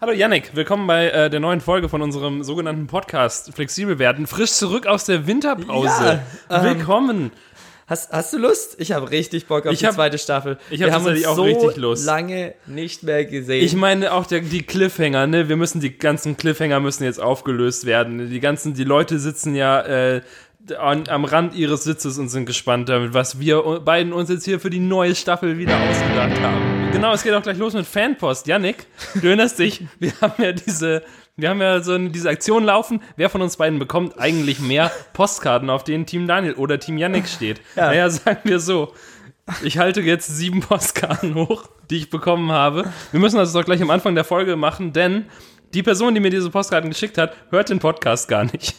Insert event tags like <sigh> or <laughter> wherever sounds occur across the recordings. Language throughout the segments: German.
Hallo Yannick, willkommen bei äh, der neuen Folge von unserem sogenannten Podcast Flexibel werden. Frisch zurück aus der Winterpause. Ja, ähm, willkommen. Hast, hast du Lust? Ich habe richtig Bock auf Ich die hab- zweite Staffel. ich hab Wir haben uns auch so richtig Lust. lange nicht mehr gesehen. Ich meine auch der, die Cliffhanger, ne? Wir müssen die ganzen Cliffhanger müssen jetzt aufgelöst werden. Die ganzen, die Leute sitzen ja äh, an, am Rand ihres Sitzes und sind gespannt damit, was wir beiden uns jetzt hier für die neue Staffel wieder ausgedacht haben. Genau, es geht auch gleich los mit Fanpost. Yannick, du erinnerst dich, <laughs> wir haben ja diese, wir haben ja so eine, diese Aktion laufen. Wer von uns beiden bekommt eigentlich mehr Postkarten, auf denen Team Daniel oder Team Yannick steht? Ja. Naja, sagen wir so. Ich halte jetzt sieben Postkarten hoch, die ich bekommen habe. Wir müssen das doch gleich am Anfang der Folge machen, denn die Person, die mir diese Postkarten geschickt hat, hört den Podcast gar nicht.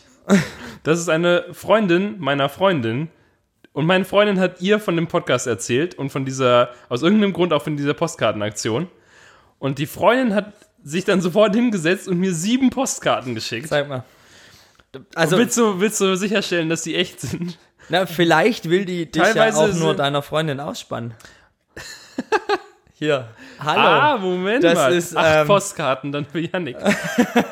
Das ist eine Freundin meiner Freundin. Und meine Freundin hat ihr von dem Podcast erzählt und von dieser, aus irgendeinem Grund auch von dieser Postkartenaktion. Und die Freundin hat sich dann sofort hingesetzt und mir sieben Postkarten geschickt. Sag mal. Also, willst, du, willst du sicherstellen, dass die echt sind? na, vielleicht will die dich ja Teilweise auch nur deiner Freundin ausspannen. <laughs> Hier. Hallo. Ah, Moment Das mal. ist, acht ähm, Postkarten dann für Yannick.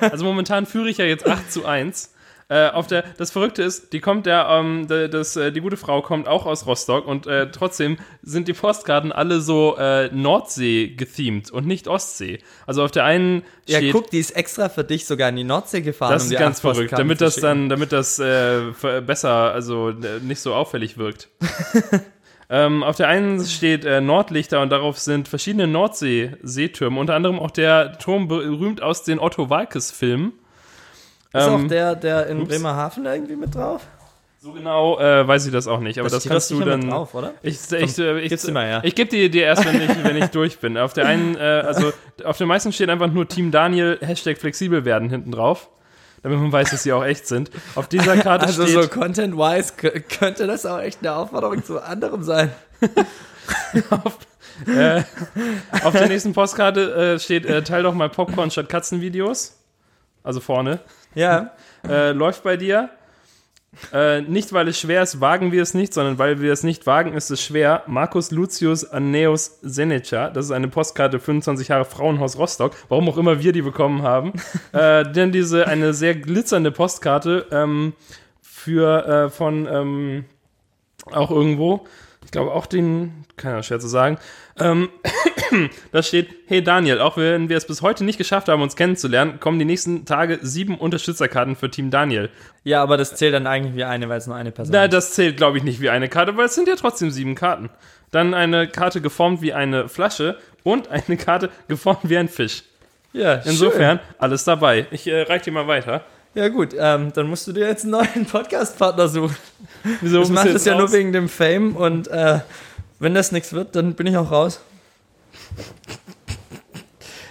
also momentan führe ich ja jetzt 8 zu 1. Äh, auf der, das Verrückte ist, die kommt der, ähm, das, äh, die gute Frau kommt auch aus Rostock und äh, trotzdem sind die Postkarten alle so äh, Nordsee gethemed und nicht Ostsee. Also auf der einen ja, steht, guck, die ist extra für dich sogar in die Nordsee gefahren. das um ist ganz verrückt, damit das dann, damit das besser, also äh, nicht so auffällig wirkt. <laughs> ähm, auf der einen steht äh, Nordlichter und darauf sind verschiedene Nordsee-Seetürme, unter anderem auch der Turm berühmt aus den Otto Walkes-Filmen. Ist Ähm, auch der, der in ups. Bremerhaven irgendwie mit drauf? So genau äh, weiß ich das auch nicht, aber das, steht kannst du dann. drauf, oder? Ich, ich, äh, ich, dir mal her. ich gebe die dir erst, wenn ich, wenn ich durch bin. Auf der einen, äh, also auf den meisten steht einfach nur Team Daniel, Hashtag flexibel werden hinten drauf. Damit man weiß, dass sie auch echt sind. Auf dieser <laughs> Karte Also steht. so content-wise kö- könnte das auch echt eine Aufforderung zu anderem sein. <laughs> Äh, auf der nächsten Postkarte äh, steht, äh, teil doch mal Popcorn statt Katzenvideos. Also vorne. Ja. Äh, läuft bei dir. Äh, nicht, weil es schwer ist, wagen wir es nicht, sondern weil wir es nicht wagen, ist es schwer. Markus Lucius Anneus Seneca, das ist eine Postkarte 25 Jahre Frauenhaus Rostock, warum auch immer wir die bekommen haben. äh, denn diese, eine sehr glitzernde Postkarte ähm, für, äh, von, ähm, auch irgendwo, ich glaube auch den, kann ja schwer zu sagen, ähm, <coughs> da steht, hey Daniel, auch wenn wir es bis heute nicht geschafft haben, uns kennenzulernen, kommen die nächsten Tage sieben Unterstützerkarten für Team Daniel. Ja, aber das zählt dann eigentlich wie eine, weil es nur eine Person Na, ist. das zählt, glaube ich, nicht wie eine Karte, weil es sind ja trotzdem sieben Karten. Dann eine Karte geformt wie eine Flasche und eine Karte geformt wie ein Fisch. Ja, Insofern, alles dabei. Ich äh, reich dir mal weiter. Schön. Ja, gut, ähm, dann musst du dir jetzt einen neuen Podcast-Partner suchen. Wieso Ich mache das ja nur wegen dem Fame und äh, wenn das nichts wird, dann bin ich auch raus.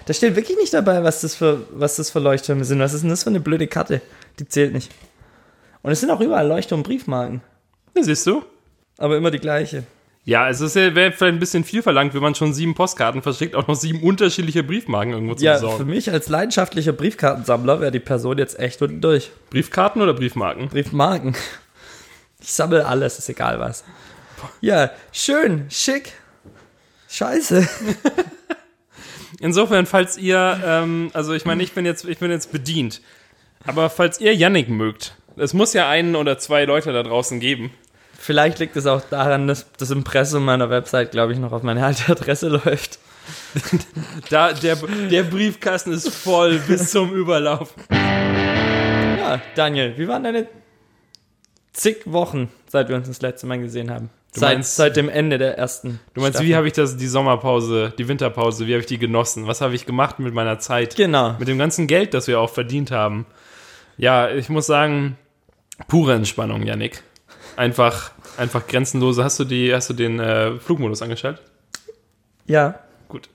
Da steht wirklich nicht dabei, was das, für, was das für Leuchttürme sind. Was ist denn das für eine blöde Karte? Die zählt nicht. Und es sind auch überall Leuchtturm-Briefmarken. Ja, siehst du? Aber immer die gleiche. Ja, es ist ja, wäre vielleicht ein bisschen viel verlangt, wenn man schon sieben Postkarten verschickt, auch noch sieben unterschiedliche Briefmarken irgendwo zu Ja, für besorgen. mich als leidenschaftlicher Briefkartensammler wäre die Person jetzt echt unten durch. Briefkarten oder Briefmarken? Briefmarken. Ich sammle alles, ist egal was. <laughs> Ja, schön, schick. Scheiße. <laughs> Insofern, falls ihr, ähm, also ich meine, ich bin jetzt, ich bin jetzt bedient. Aber falls ihr Yannick mögt, es muss ja einen oder zwei Leute da draußen geben. Vielleicht liegt es auch daran, dass das Impressum meiner Website, glaube ich, noch auf meine alte Adresse läuft. <laughs> Da, der, der Briefkasten ist voll bis zum Überlaufen. Ja, Daniel, wie waren deine zig Wochen, seit wir uns das letzte Mal gesehen haben? Du seit, meinst- seit dem Ende der ersten. Du meinst, Staffel. wie habe ich das, die Sommerpause, die Winterpause, wie habe ich die genossen? Was habe ich gemacht mit meiner Zeit? Genau. Mit dem ganzen Geld, das wir auch verdient haben. Ja, ich muss sagen, pure Entspannung, Yannick. Einfach, einfach grenzenlose. Hast du die, hast du den äh, Flugmodus angeschaltet? Ja. Gut.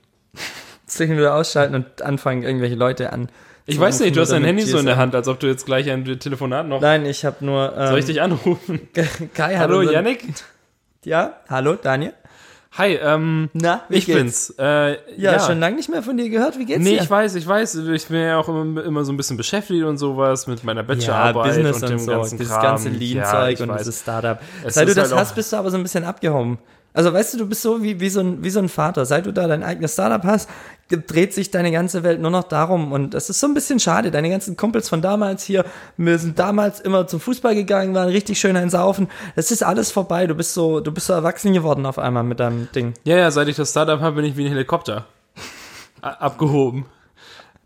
Zwischen wieder ausschalten und anfangen, irgendwelche Leute an. Ich weiß nicht, du hast dein Handy so in der. Hand, als ob du jetzt gleich ein Telefonat noch. Nein, ich habe nur. Ähm, Soll ich dich anrufen? <laughs> Kai hat Hallo, unseren- Yannick? Ja, hallo, Daniel. Hi, ähm, Na, wie ich geht's? bin's. Äh, Ja, schon lange nicht mehr von dir gehört. Wie geht's Nee, dir? ich weiß, ich weiß. Ich bin ja auch immer, immer so ein bisschen beschäftigt und sowas mit meiner Bachelorarbeit ja, Business und und, dem so, ganzen dieses Kram. ganze Ja, Lean-Zeug ich und weiß. dieses Startup. Es Seit du das halt hast, bist du aber so ein bisschen abgehoben. Also weißt du, du bist so wie, wie, so ein, wie so ein Vater. Seit du da dein eigenes Startup hast, dreht sich deine ganze Welt nur noch darum. Und das ist so ein bisschen schade. Deine ganzen Kumpels von damals hier, wir sind damals immer zum Fußball gegangen, waren richtig schön ein Saufen. Das ist alles vorbei. Du bist so, du bist so erwachsen geworden auf einmal mit deinem Ding. Ja, ja, seit ich das Startup habe, bin ich wie ein Helikopter. Abgehoben.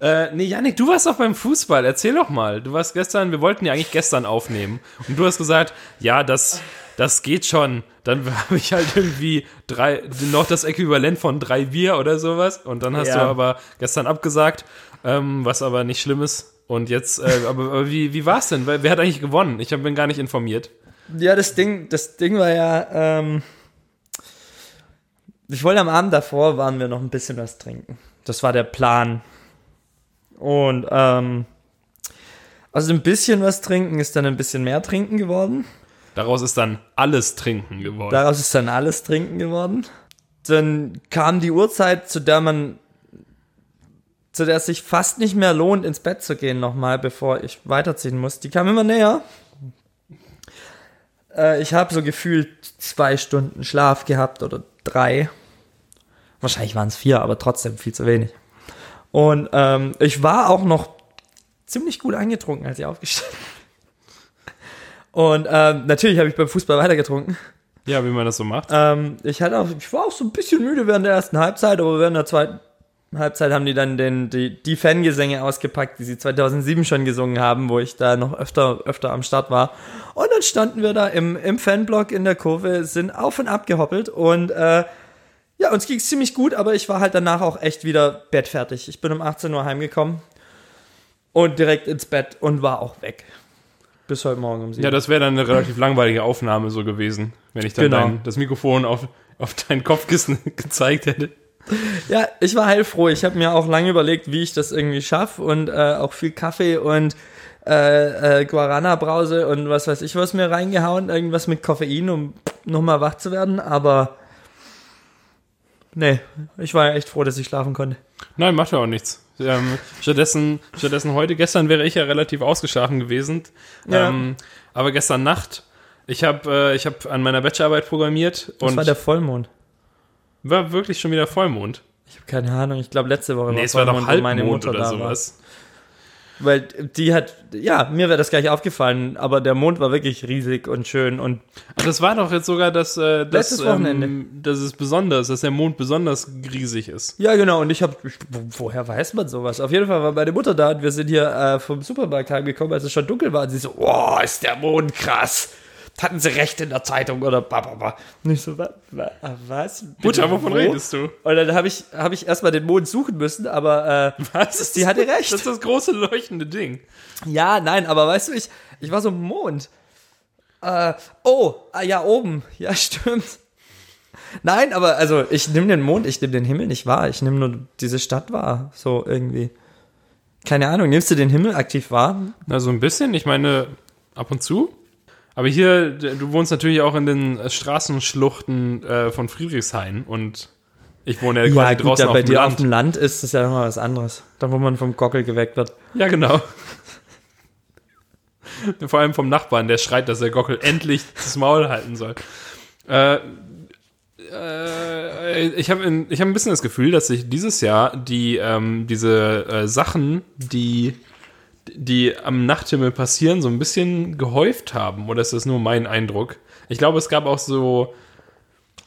Äh, nee, Janik, du warst doch beim Fußball. Erzähl doch mal. Du warst gestern, wir wollten ja eigentlich gestern aufnehmen. Und du hast gesagt, ja, das, das geht schon. Dann <laughs> habe ich halt irgendwie drei, noch das Äquivalent von drei Bier oder sowas. Und dann hast Ja. du aber gestern abgesagt, ähm, was aber nicht schlimm ist. Und jetzt, äh, aber, aber wie, wie war's denn? Wer hat eigentlich gewonnen? Ich bin gar nicht informiert. Ja, das Ding, das Ding war ja, ähm, ich wollte am Abend davor waren wir noch ein bisschen was trinken. Das war der Plan. Und ähm, also ein bisschen was trinken ist dann ein bisschen mehr trinken geworden. Daraus ist dann alles Trinken geworden. Daraus ist dann alles trinken geworden. Dann kam die Uhrzeit, zu der man, zu der es sich fast nicht mehr lohnt, ins Bett zu gehen nochmal, bevor ich weiterziehen muss. Die kam immer näher. Äh, ich habe so gefühlt zwei Stunden Schlaf gehabt oder drei. Wahrscheinlich waren es vier, aber trotzdem viel zu wenig. Und ähm, ich war auch noch ziemlich gut angetrunken, als ich aufgestanden bin. Und ähm, natürlich habe ich beim Fußball weitergetrunken. ja, wie man das so macht. Ähm, ich hatte auch, ich war auch so ein bisschen müde während der ersten Halbzeit, aber während der zweiten Halbzeit haben die dann den, die, die Fangesänge ausgepackt, die sie 2007 schon gesungen haben, wo ich da noch öfter, öfter am Start war. Und dann standen wir da im, im Fanblock in der Kurve, sind auf und ab gehoppelt und äh, ja, uns ging es ziemlich gut, aber ich war halt danach auch echt wieder bettfertig. Ich bin um 18 Uhr heimgekommen und direkt ins Bett und war auch weg. Bis heute Morgen um 7 Ja, das wäre dann eine relativ langweilige Aufnahme so gewesen, wenn ich dann Genau. dein, das Mikrofon auf, auf dein Kopfkissen <laughs> gezeigt hätte. Ja, ich war heilfroh. Ich habe mir auch lange überlegt, wie ich das irgendwie schaffe und äh, auch viel Kaffee und äh, äh, Guarana-Brause und was weiß ich was mir reingehauen, irgendwas mit Koffein, um nochmal wach zu werden, aber nee, ich war echt froh, dass ich schlafen konnte. Nein, macht ja auch nichts. Ähm, stattdessen, stattdessen heute, gestern wäre ich ja relativ ausgeschlafen gewesen. Ja. Ähm, aber gestern Nacht, ich habe äh, ich hab an meiner Bachelorarbeit programmiert Das und war der Vollmond. war wirklich schon wieder Vollmond. Ich habe keine Ahnung, ich glaube letzte Woche Nee, war es war doch Vollmond, wo meine Halbmond Mutter oder da sowas. war. Weil die hat, ja, mir wäre das gleich aufgefallen, aber der Mond war wirklich riesig und schön und das war doch jetzt sogar das, äh, das, Letztes Wochenende. Ähm, das ist besonders, dass der Mond besonders riesig ist. Ja, genau. Und ich habe, woher weiß man sowas? Auf jeden Fall war meine Mutter da und wir sind hier äh, vom Supermarkt heimgekommen, als es schon dunkel war. Und sie so, oh, ist der Mond krass. Hatten sie recht in der Zeitung oder bababa. Und ich so, wa, wa, was? Mutter, wovon wo? redest du? Und dann habe ich, hab ich erstmal den Mond suchen müssen, aber äh, Was? Sie hatte recht. Das ist das große leuchtende Ding. ja, nein, aber weißt du, ich, ich war so im Mond. Äh, oh, ah, ja, oben. Ja, <laughs> stimmt. Nein, aber also ich nehme den Mond, ich nehme den Himmel nicht wahr. Ich nehme nur diese Stadt wahr. So irgendwie. Keine Ahnung, nimmst du den Himmel aktiv wahr? Na, so ein bisschen. Ich meine, ab und zu. Aber hier, du wohnst natürlich auch in den Straßenschluchten äh, von Friedrichshain und ich wohne ja quasi draußen ja, auf bei dem dir auf Land. dem Land ist das ja nochmal was anderes. Da, wo man vom Gockel geweckt wird. Ja, genau. Vor allem vom Nachbarn, der schreit, dass der Gockel endlich das Maul halten soll. Äh, äh, ich habe hab ein bisschen das Gefühl, dass sich dieses Jahr die ähm, diese äh, Sachen, die die am Nachthimmel passieren, so ein bisschen gehäuft haben. Oder ist das nur mein Eindruck? Ich glaube, es gab auch so.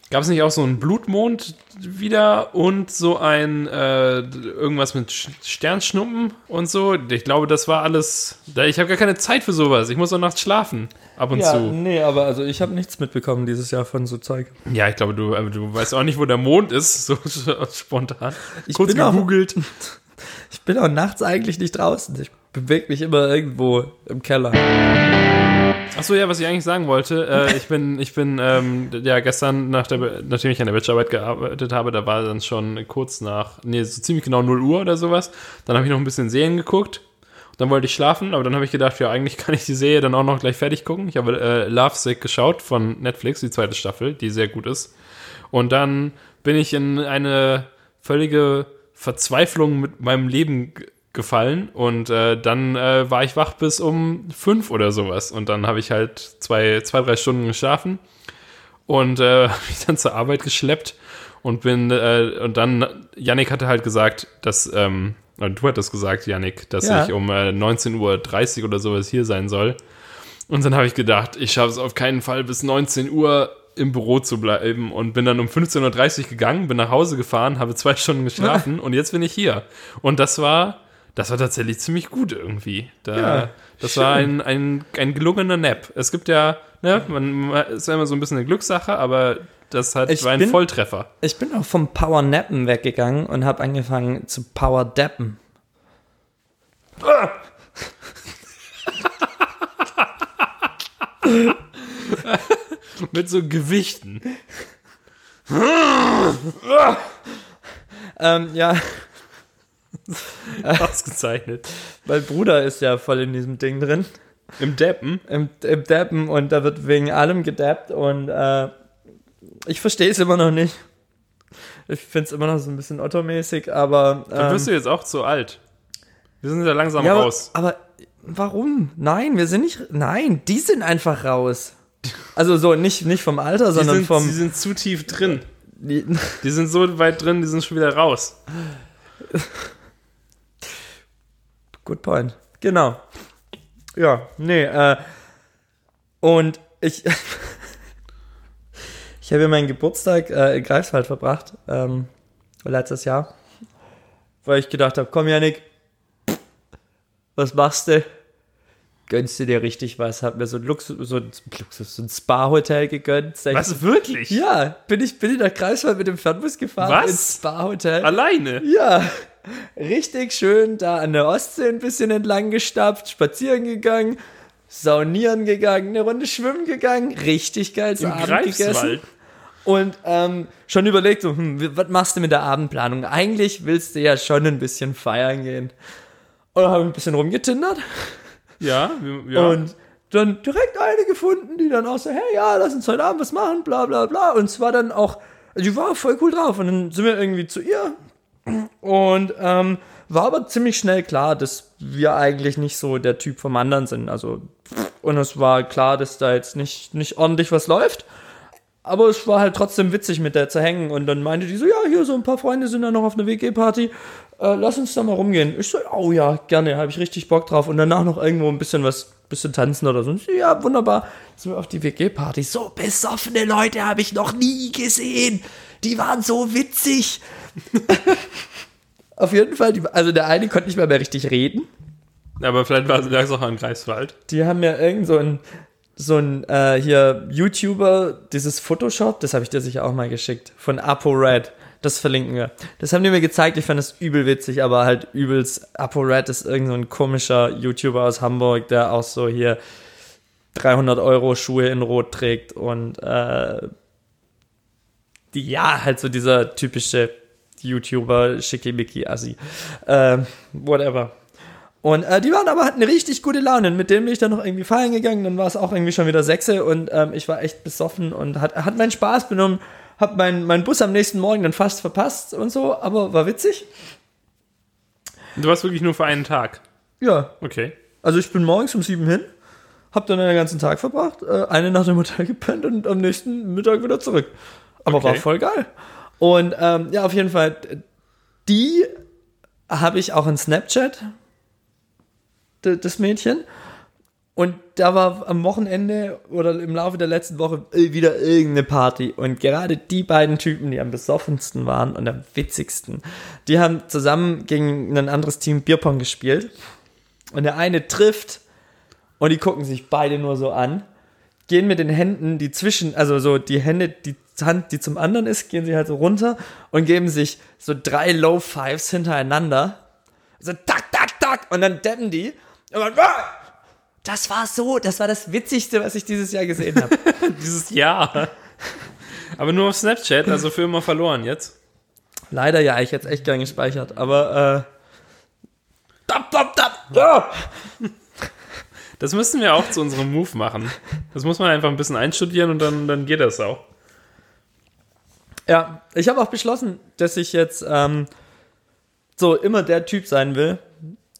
Gab es nicht auch so einen Blutmond wieder und so ein äh, irgendwas mit Sch- Sternschnuppen und so? Ich glaube, das war alles. Ich habe gar keine Zeit für sowas. Ich muss auch nachts schlafen. Ab und Ja, zu. nee, aber also ich habe nichts mitbekommen dieses Jahr von so Zeug. Ja, ich glaube, du, aber du weißt auch nicht, wo der Mond ist, so spontan. Ich Kurz bin auch- gegoogelt. <laughs> Ich bin auch nachts eigentlich nicht draußen. Ich bewege mich immer irgendwo im Keller. Achso, ja, was ich eigentlich sagen wollte, äh, ich bin, ich bin, ähm, ja, gestern, nach der, nachdem ich an der Bachelorarbeit gearbeitet habe, da war dann schon kurz nach, nee, so ziemlich genau 0 Uhr oder sowas. Dann habe ich noch ein bisschen Serien geguckt. Dann wollte ich schlafen, aber dann habe ich gedacht, ja, eigentlich kann ich die Serie dann auch noch gleich fertig gucken. Ich habe äh, Love Sick geschaut von Netflix, die zweite Staffel, die sehr gut ist. Und dann bin ich in eine völlige Verzweiflung mit meinem Leben gefallen und äh, dann äh, war ich wach bis um fünf oder sowas und dann habe ich halt zwei, zwei, drei Stunden geschlafen und äh, <laughs> mich dann zur Arbeit geschleppt und bin äh, und dann Yannick hatte halt gesagt, dass ähm, du hattest gesagt, Yannick, dass Ja. ich um äh, 19.30 Uhr oder sowas hier sein soll. Und dann habe ich gedacht, ich schaffe es auf keinen Fall bis 19 Uhr im Büro zu bleiben und bin dann um 15.30 Uhr gegangen, bin nach Hause gefahren, habe zwei Stunden geschlafen <laughs> und jetzt bin ich hier. Und das war, das war tatsächlich ziemlich gut irgendwie. Da, Ja, das schön. war ein, ein, ein gelungener Nap. Es gibt ja, ne, man, ist ja immer so ein bisschen eine Glückssache, aber das hat, Ich war ein bin- Volltreffer. Ich bin auch vom Power Nappen weggegangen und habe angefangen zu Power Dappen. <laughs> Mit so Gewichten. <laughs> Ähm, ja, <laughs> Ausgezeichnet. mein Bruder ist ja voll in diesem Ding drin. Im Deppen. Im, im Dappen und da wird wegen allem gedappt und äh, ich verstehe es immer noch nicht. Ich finde es immer noch so ein bisschen Otto-mäßig, aber. Dann Ähm, wirst du jetzt auch zu alt. Wir sind ja langsam ja, aber, raus. aber warum? Nein, wir sind nicht. Nein, die sind einfach raus. Also so nicht, nicht vom Alter, Die sondern sind, vom. die sind zu tief drin. die, Die sind so weit drin, die sind schon wieder raus. <laughs> Good point. Genau. Ja, nee, äh, und ich, <laughs> ich habe ja meinen Geburtstag äh, in Greifswald verbracht, ähm, letztes Jahr, weil ich gedacht habe, komm Janik, was machst du? Gönnst du dir richtig was? Hab mir so ein Luxus, so ein, Luxus, so ein Spa-Hotel gegönnt. Was, wirklich? Ja, bin ich, bin ich nach Greifswald mit dem Fernbus gefahren Was? ins Spa-Hotel. Alleine? Ja, richtig schön da an der Ostsee ein bisschen entlang gestapft, spazieren gegangen, saunieren gegangen, eine Runde schwimmen gegangen, richtig geil Im Abend Greifswald? gegessen. Und ähm, schon überlegt, so, hm, was machst du mit der Abendplanung? Eigentlich willst du ja schon ein bisschen feiern gehen. Und dann habe ich ein bisschen rumgetindert Ja, ja. und dann direkt eine gefunden, die dann auch so, hey, ja, lass uns heute Abend was machen, bla bla bla. Und es war dann auch, die war voll cool drauf. Und dann sind wir irgendwie zu ihr und ähm, war aber ziemlich schnell klar, dass wir eigentlich nicht so der Typ vom anderen sind. Also, und es war klar, dass da jetzt nicht, nicht ordentlich was läuft. Aber es war halt trotzdem witzig, mit der zu hängen. Und dann meinte die so, ja, hier so ein paar Freunde sind da noch auf einer WG-Party. Äh, lass uns da mal rumgehen. Ich so, oh ja, gerne, habe ich richtig Bock drauf. Und danach noch irgendwo ein bisschen was, bisschen tanzen oder so. Ich so, ja, wunderbar. Sind wir auf die WG-Party. So besoffene Leute habe ich noch nie gesehen. Die waren so witzig. <laughs> auf jeden Fall, die, also der eine konnte nicht mehr, mehr richtig reden. Aber vielleicht war es auch an Greifswald. Die haben ja irgend so ein, so ein äh, hier YouTuber, dieses Photoshop, das habe ich dir sicher auch mal geschickt, von ApoRed. Das verlinken wir. Das haben die mir gezeigt, ich fand das übel witzig, aber halt übelst. ApoRed ist irgend so ein komischer YouTuber aus Hamburg, der auch so hier 300 Euro Schuhe in Rot trägt und äh, die, ja, halt so dieser typische YouTuber, schickimicki-Assi. Äh, whatever. Und äh, die waren aber, hatten richtig gute Laune. Mit denen bin ich dann noch irgendwie feiern gegangen. Dann war es auch irgendwie schon wieder Sechse und ähm, ich war echt besoffen und hat, hat meinen Spaß benommen. Hab meinen mein Bus am nächsten Morgen dann fast verpasst und so, aber war witzig. Du warst wirklich nur für einen Tag. Ja, Okay. also ich bin morgens um sieben hin, hab dann den ganzen Tag verbracht, äh, eine Nacht im Hotel <laughs> gepennt und am nächsten Mittag wieder zurück. Aber war Okay. voll geil. Und ähm, ja, auf jeden Fall, die habe ich auch in Snapchat, das Mädchen. Und da war am Wochenende oder im Laufe der letzten Woche wieder irgendeine Party. Und gerade die beiden Typen, die am besoffensten waren und am witzigsten, die haben zusammen gegen ein anderes Team Bierpong gespielt. Und der eine trifft und die gucken sich beide nur so an, gehen mit den Händen, die zwischen, also so die Hände, die Hand, die zum anderen ist, gehen sie halt so runter und geben sich so drei Low Fives hintereinander. So tak, tak, tak und dann deppen die. Und dann! Das war so, das war das Witzigste, was ich dieses Jahr gesehen habe. <laughs> Dieses Jahr. Aber nur auf Snapchat, also für immer verloren jetzt. Leider ja, ich hätte es echt gern gespeichert, aber äh, tap, tap, tap, ja. Das müssten wir auch zu unserem Move machen. Das muss man einfach ein bisschen einstudieren und dann, dann geht das auch. Ja, ich habe auch beschlossen, dass ich jetzt ähm, so immer der Typ sein will,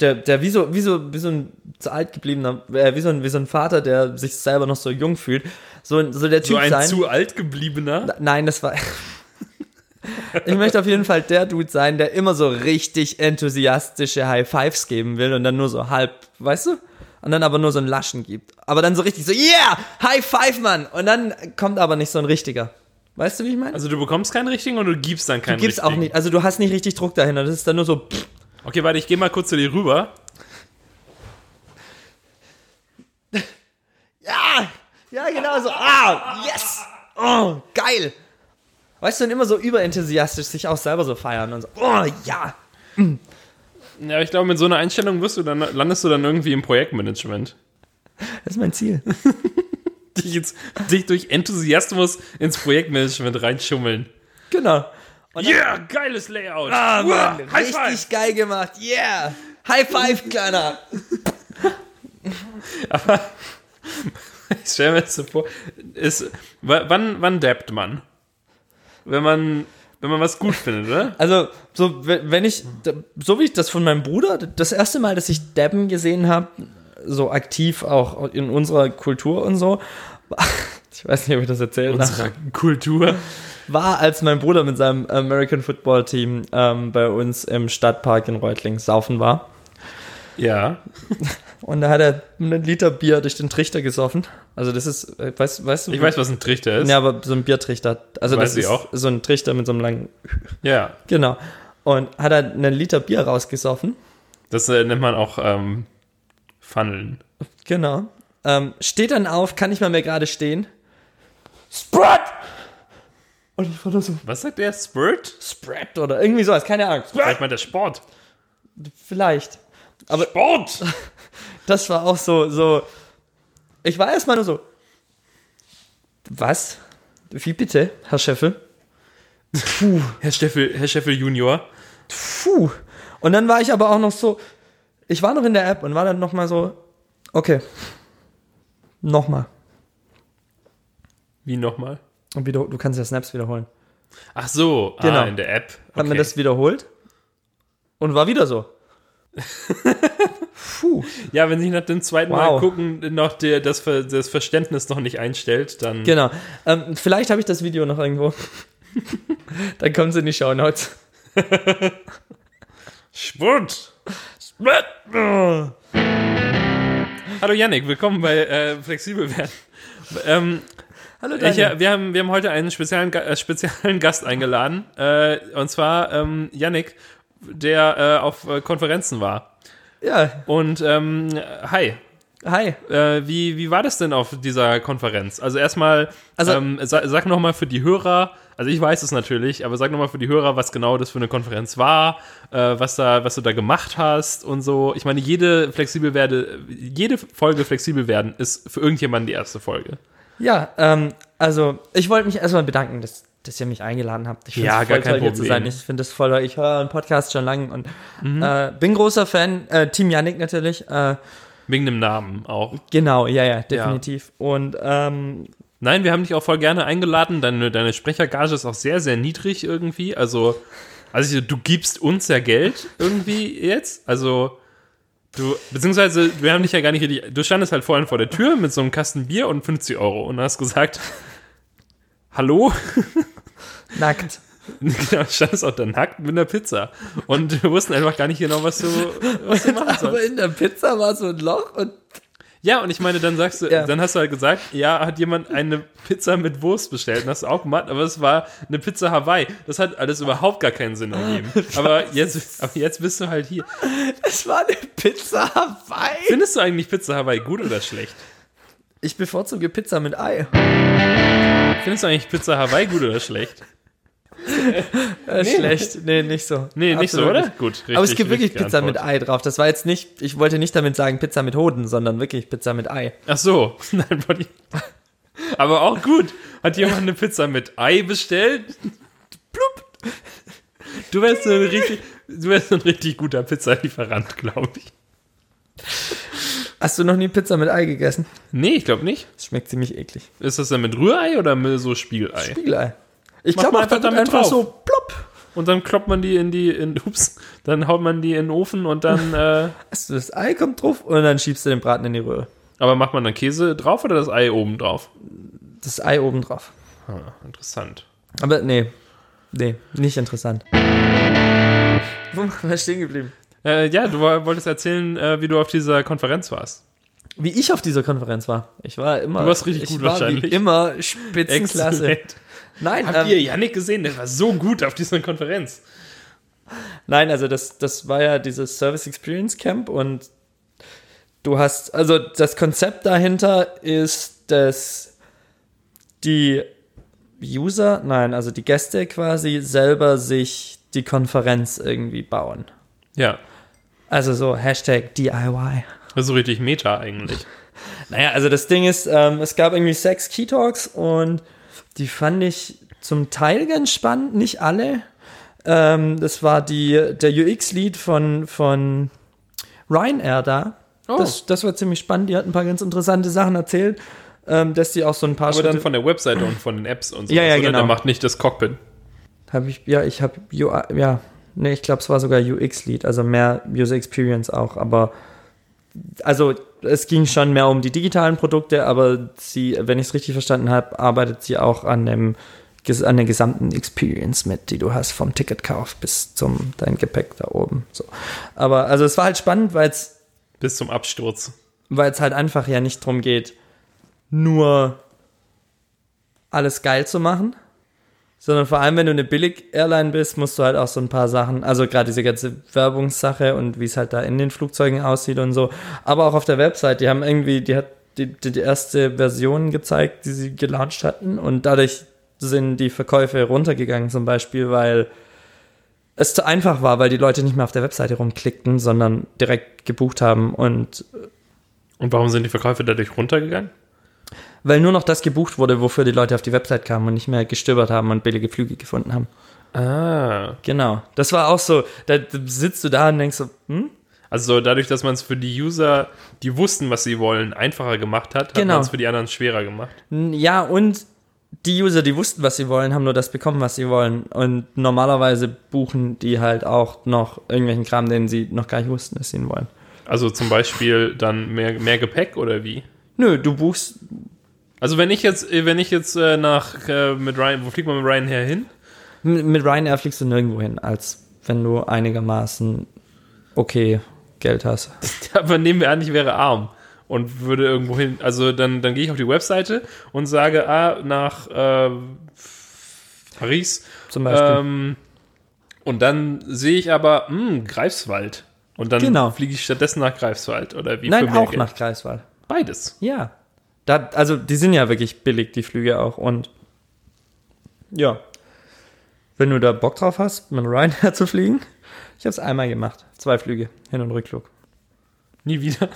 der, der wie so, wie so, wie so ein zu alt gebliebener, äh, wie, so ein, wie so ein Vater, der sich selber noch so jung fühlt. So, so der Typ So ein sein. zu alt gebliebener. Nein, das war. <laughs> ich möchte auf jeden Fall der Dude sein, der immer so richtig enthusiastische High Fives geben will und dann nur so halb, weißt du? Und dann aber nur so ein Laschen gibt. Aber dann so richtig so, yeah, High Five, Mann! Und dann kommt aber nicht so ein richtiger. Weißt du, wie ich meine? Also du bekommst keinen richtigen und du gibst dann keinen du gibst richtigen. auch nicht, also du hast nicht richtig Druck dahinter. Das ist dann nur so, pff, Okay, warte, ich gehe mal kurz zu dir rüber. <laughs> ja, ja, genau so, ah, yes, oh, geil. Weißt du, dann immer so überenthusiastisch sich auch selber so feiern und so, oh, ja. Ja, ich glaube, mit so einer Einstellung wirst du dann, landest du dann irgendwie im Projektmanagement. Das ist mein Ziel. <laughs> Dich, jetzt, dich durch Enthusiasmus ins Projektmanagement reinschummeln. Genau. Und Yeah, geiles Layout. Ah, Mann, High richtig five. geil gemacht. Yeah. High five, Kleiner. <laughs> Ich stell mir das so vor, ist, wann, wann dappt man? Wenn man, wenn man was gut <laughs> findet, oder? Also, so, we- wenn ich, so wie ich das von meinem Bruder, das erste Mal, dass ich Dabben gesehen habe, so aktiv auch in unserer Kultur und so, <laughs> ich weiß nicht, ob ich das erzählen darf, Unserer Kultur. War, als mein Bruder mit seinem American Football Team ähm, bei uns im Stadtpark in Reutlingen saufen war. Ja. Und da hat er einen Liter Bier durch den Trichter gesoffen. Also das ist, äh, weißt, weißt du? Ich weiß, was ein Trichter ist. Ja, aber so ein Biertrichter. Also Weiß das ist auch. so ein Trichter mit so einem langen. Ja. Genau. Und hat er einen Liter Bier rausgesoffen. Das äh, nennt man auch ähm, Funneln. Genau. Ähm, steht dann auf, kann nicht mal mehr gerade stehen. Spread! Und ich war da so, Was sagt der? Spurt? Spread oder irgendwie sowas, keine Ahnung. Vielleicht meint der Sport. Vielleicht. Aber Sport! <laughs> das war auch so, so. Ich war erstmal nur so. Was? Wie bitte, Herr Scheffel? Herr Steffel, Herr Steffel Junior. Puh. Und dann war ich aber auch noch so, ich war noch in der App und war dann noch mal so, okay, nochmal. Wie nochmal? Und wieder, du kannst ja Snaps wiederholen. Ach so, Genau. ah, in der App. Hat mir Okay. das wiederholt und war wieder so. <laughs> Puh. Ja, wenn sich nach dem zweiten Mal Wow. gucken noch der, das, Ver, das Verständnis noch nicht einstellt, dann. Genau. Ähm, vielleicht habe ich das Video noch irgendwo. <laughs> dann kommt es in die Show Notes. <laughs> Sport! Hallo Yannick, willkommen bei äh, Flexibel werden. Ähm, Hallo ich, Daniel. ja, wir, haben, wir haben heute einen speziellen, äh, speziellen <laughs> Gast eingeladen. Äh, und zwar ähm, Yannick, der äh, auf äh, Konferenzen war. Ja, Und ähm, hi, hi. Äh, wie, wie war das denn auf dieser Konferenz? Also erstmal, Also- ähm, sag, sag nochmal für die Hörer, also ich weiß es natürlich, aber sag nochmal für die Hörer, was genau das für eine Konferenz war, äh, was, da, was du da gemacht hast und so. Ich meine, jede flexibel werde, jede Folge flexibel werden ist für irgendjemanden die erste Folge. Ja, ähm, also ich wollte mich erstmal bedanken, dass, dass ihr mich eingeladen habt. Ich finde Ja, es gar voll kein toll, hier zu sein. Ich finde es voll, ich höre einen Podcast schon lange und Mhm. äh, bin großer Fan. Äh, Team Yannick natürlich. Äh, Wegen dem Namen auch. genau, ja, ja, definitiv. Und ähm, Nein, wir haben dich auch voll gerne eingeladen. Deine, deine Sprechergage ist auch sehr, sehr niedrig irgendwie. Also, also du gibst uns ja Geld irgendwie jetzt. Also, du, beziehungsweise, wir haben dich ja gar nicht richtig. Du standest halt vorhin vor der Tür mit so einem Kasten Bier und 50 Euro und hast gesagt, Hallo? <laughs> nackt. Genau, standest auch dann nackt mit einer Pizza. Und wir wussten einfach gar nicht genau, was du, was du <laughs> machen sollst. Aber in der Pizza war so ein Loch und Ja, und ich meine, dann sagst du, Ja. dann hast du halt gesagt, ja, hat jemand eine Pizza mit Wurst bestellt und hast du auch gemacht, aber es war eine Pizza Hawaii. Das hat alles überhaupt gar keinen Sinn ergeben. <laughs> Aber jetzt, aber jetzt bist du halt hier. es war eine Pizza Hawaii. Findest du eigentlich Pizza Hawaii gut oder schlecht? Ich bevorzuge Pizza mit Ei. Findest du eigentlich Pizza Hawaii gut oder schlecht? <laughs> Äh, Schlecht. Nee, nicht so. Nee, nicht so, Absolut oder? nicht. Gut, richtig. Aber es gibt wirklich Pizza Antwort. mit Ei drauf. Das war jetzt nicht, ich wollte nicht damit sagen Pizza mit Hoden, sondern wirklich Pizza mit Ei. Ach so. <laughs> Nein, ich- aber auch gut. Hat jemand eine Pizza mit Ei bestellt? Plupp. Du wärst so ein richtig, du wärst so ein richtig guter Pizzalieferant, glaube ich. Hast du noch nie Pizza mit Ei gegessen? Nee, ich glaube nicht. Das schmeckt ziemlich eklig. Ist das dann mit Rührei oder mit so Spiegelei? Spiegelei. Ich glaube einfach, damit einfach drauf. so plopp. und dann kloppt man die in die, in, <laughs> ups, dann haut man die in den Ofen und dann, <laughs> äh, Also das Ei kommt drauf und dann schiebst du den Braten in die Röhre. aber macht man dann Käse drauf oder das Ei oben drauf? Das Ei oben drauf. Ah, interessant. Aber nee, nee, nicht interessant. Wo waren wir stehen geblieben? Äh, ja, du woll- wolltest erzählen, äh, wie du auf dieser Konferenz warst. Wie ich auf dieser Konferenz war. Ich war immer. Du warst richtig ich gut war wahrscheinlich. Wie immer <laughs> Spitzenklasse. Exzellent. Nein, Habt ähm, ihr Yannick gesehen? Der war so gut auf dieser Konferenz. Nein, also das, das war ja dieses Service Experience Camp und du hast, also das Konzept dahinter ist, dass die User, nein, also die Gäste quasi selber sich die Konferenz irgendwie bauen. Ja, Also so Hashtag DIY. das ist so richtig Meta eigentlich. <laughs> Naja, also das Ding ist, ähm, es gab irgendwie sechs Key Talks und die fand ich zum Teil ganz spannend, nicht alle. Ähm, das war die, der UX-Lead von, von Ryanair da. Oh. Das, das war ziemlich spannend. Die hat ein paar ganz interessante Sachen erzählt, ähm, dass die auch so ein paar Aber dann von der Webseite und von den Apps und so. Ja, ja, oder? genau. Der macht nicht das Cockpit. Habe ich, ja, ich habe, ja, nee, ich glaube, es war sogar UX-Lead, also mehr User Experience auch, aber also es ging schon mehr um die digitalen Produkte, aber sie, wenn ich es richtig verstanden habe, arbeitet sie auch an dem an der gesamten Experience mit, die du hast vom Ticketkauf bis zum dein Gepäck da oben. So. Aber also es war halt spannend, weil es Bis zum Absturz. weil es halt einfach ja nicht drum geht, nur alles geil zu machen, sondern vor allem, wenn du eine Billig-Airline bist, musst du halt auch so ein paar Sachen, also gerade diese ganze Werbungssache und wie es halt da in den Flugzeugen aussieht und so, aber auch auf der Website, die haben irgendwie, die hat die, die, erste Version gezeigt, die sie gelauncht hatten und dadurch sind die Verkäufe runtergegangen zum Beispiel, weil es zu einfach war, weil die Leute nicht mehr auf der Webseite rumklickten, sondern direkt gebucht haben und Und warum sind die Verkäufe dadurch runtergegangen? Weil nur noch das gebucht wurde, wofür die Leute auf die Website kamen und nicht mehr gestöbert haben und billige Flüge gefunden haben. Ah. Genau. Das war auch so, da sitzt du da und denkst so, hm? Also dadurch, dass man es für die User, die wussten, was sie wollen, einfacher gemacht hat, hat Genau. man es für die anderen schwerer gemacht. Ja, und die User, die wussten, was sie wollen, haben nur das bekommen, was sie wollen. Und normalerweise buchen die halt auch noch irgendwelchen Kram, den sie noch gar nicht wussten, dass sie ihn wollen. Also zum Beispiel dann mehr, mehr Gepäck oder wie? Nö, du buchst, Also wenn ich jetzt, wenn ich jetzt äh, nach äh, mit Ryan, wo fliegt man mit Ryan her hin? m- mit Ryanair fliegst du nirgendwo hin, als wenn du einigermaßen okay Geld hast. <laughs> Aber nehmen wir an, ich wäre arm und würde irgendwo hin. Also dann, dann gehe ich auf die Webseite und sage, ah, nach äh, Paris. Zum Beispiel. Ähm, und dann sehe ich aber, hm, Greifswald. Und dann Genau. fliege ich stattdessen nach Greifswald. Oder wie? Nein, auch Geld? nach Greifswald. Beides. Ja. Da, also die sind ja wirklich billig, die Flüge auch. Und ja, wenn du da Bock drauf hast, mit Ryanair <laughs> zu fliegen, ich habe es einmal gemacht. Zwei Flüge, Hin- und Rückflug. Nie wieder.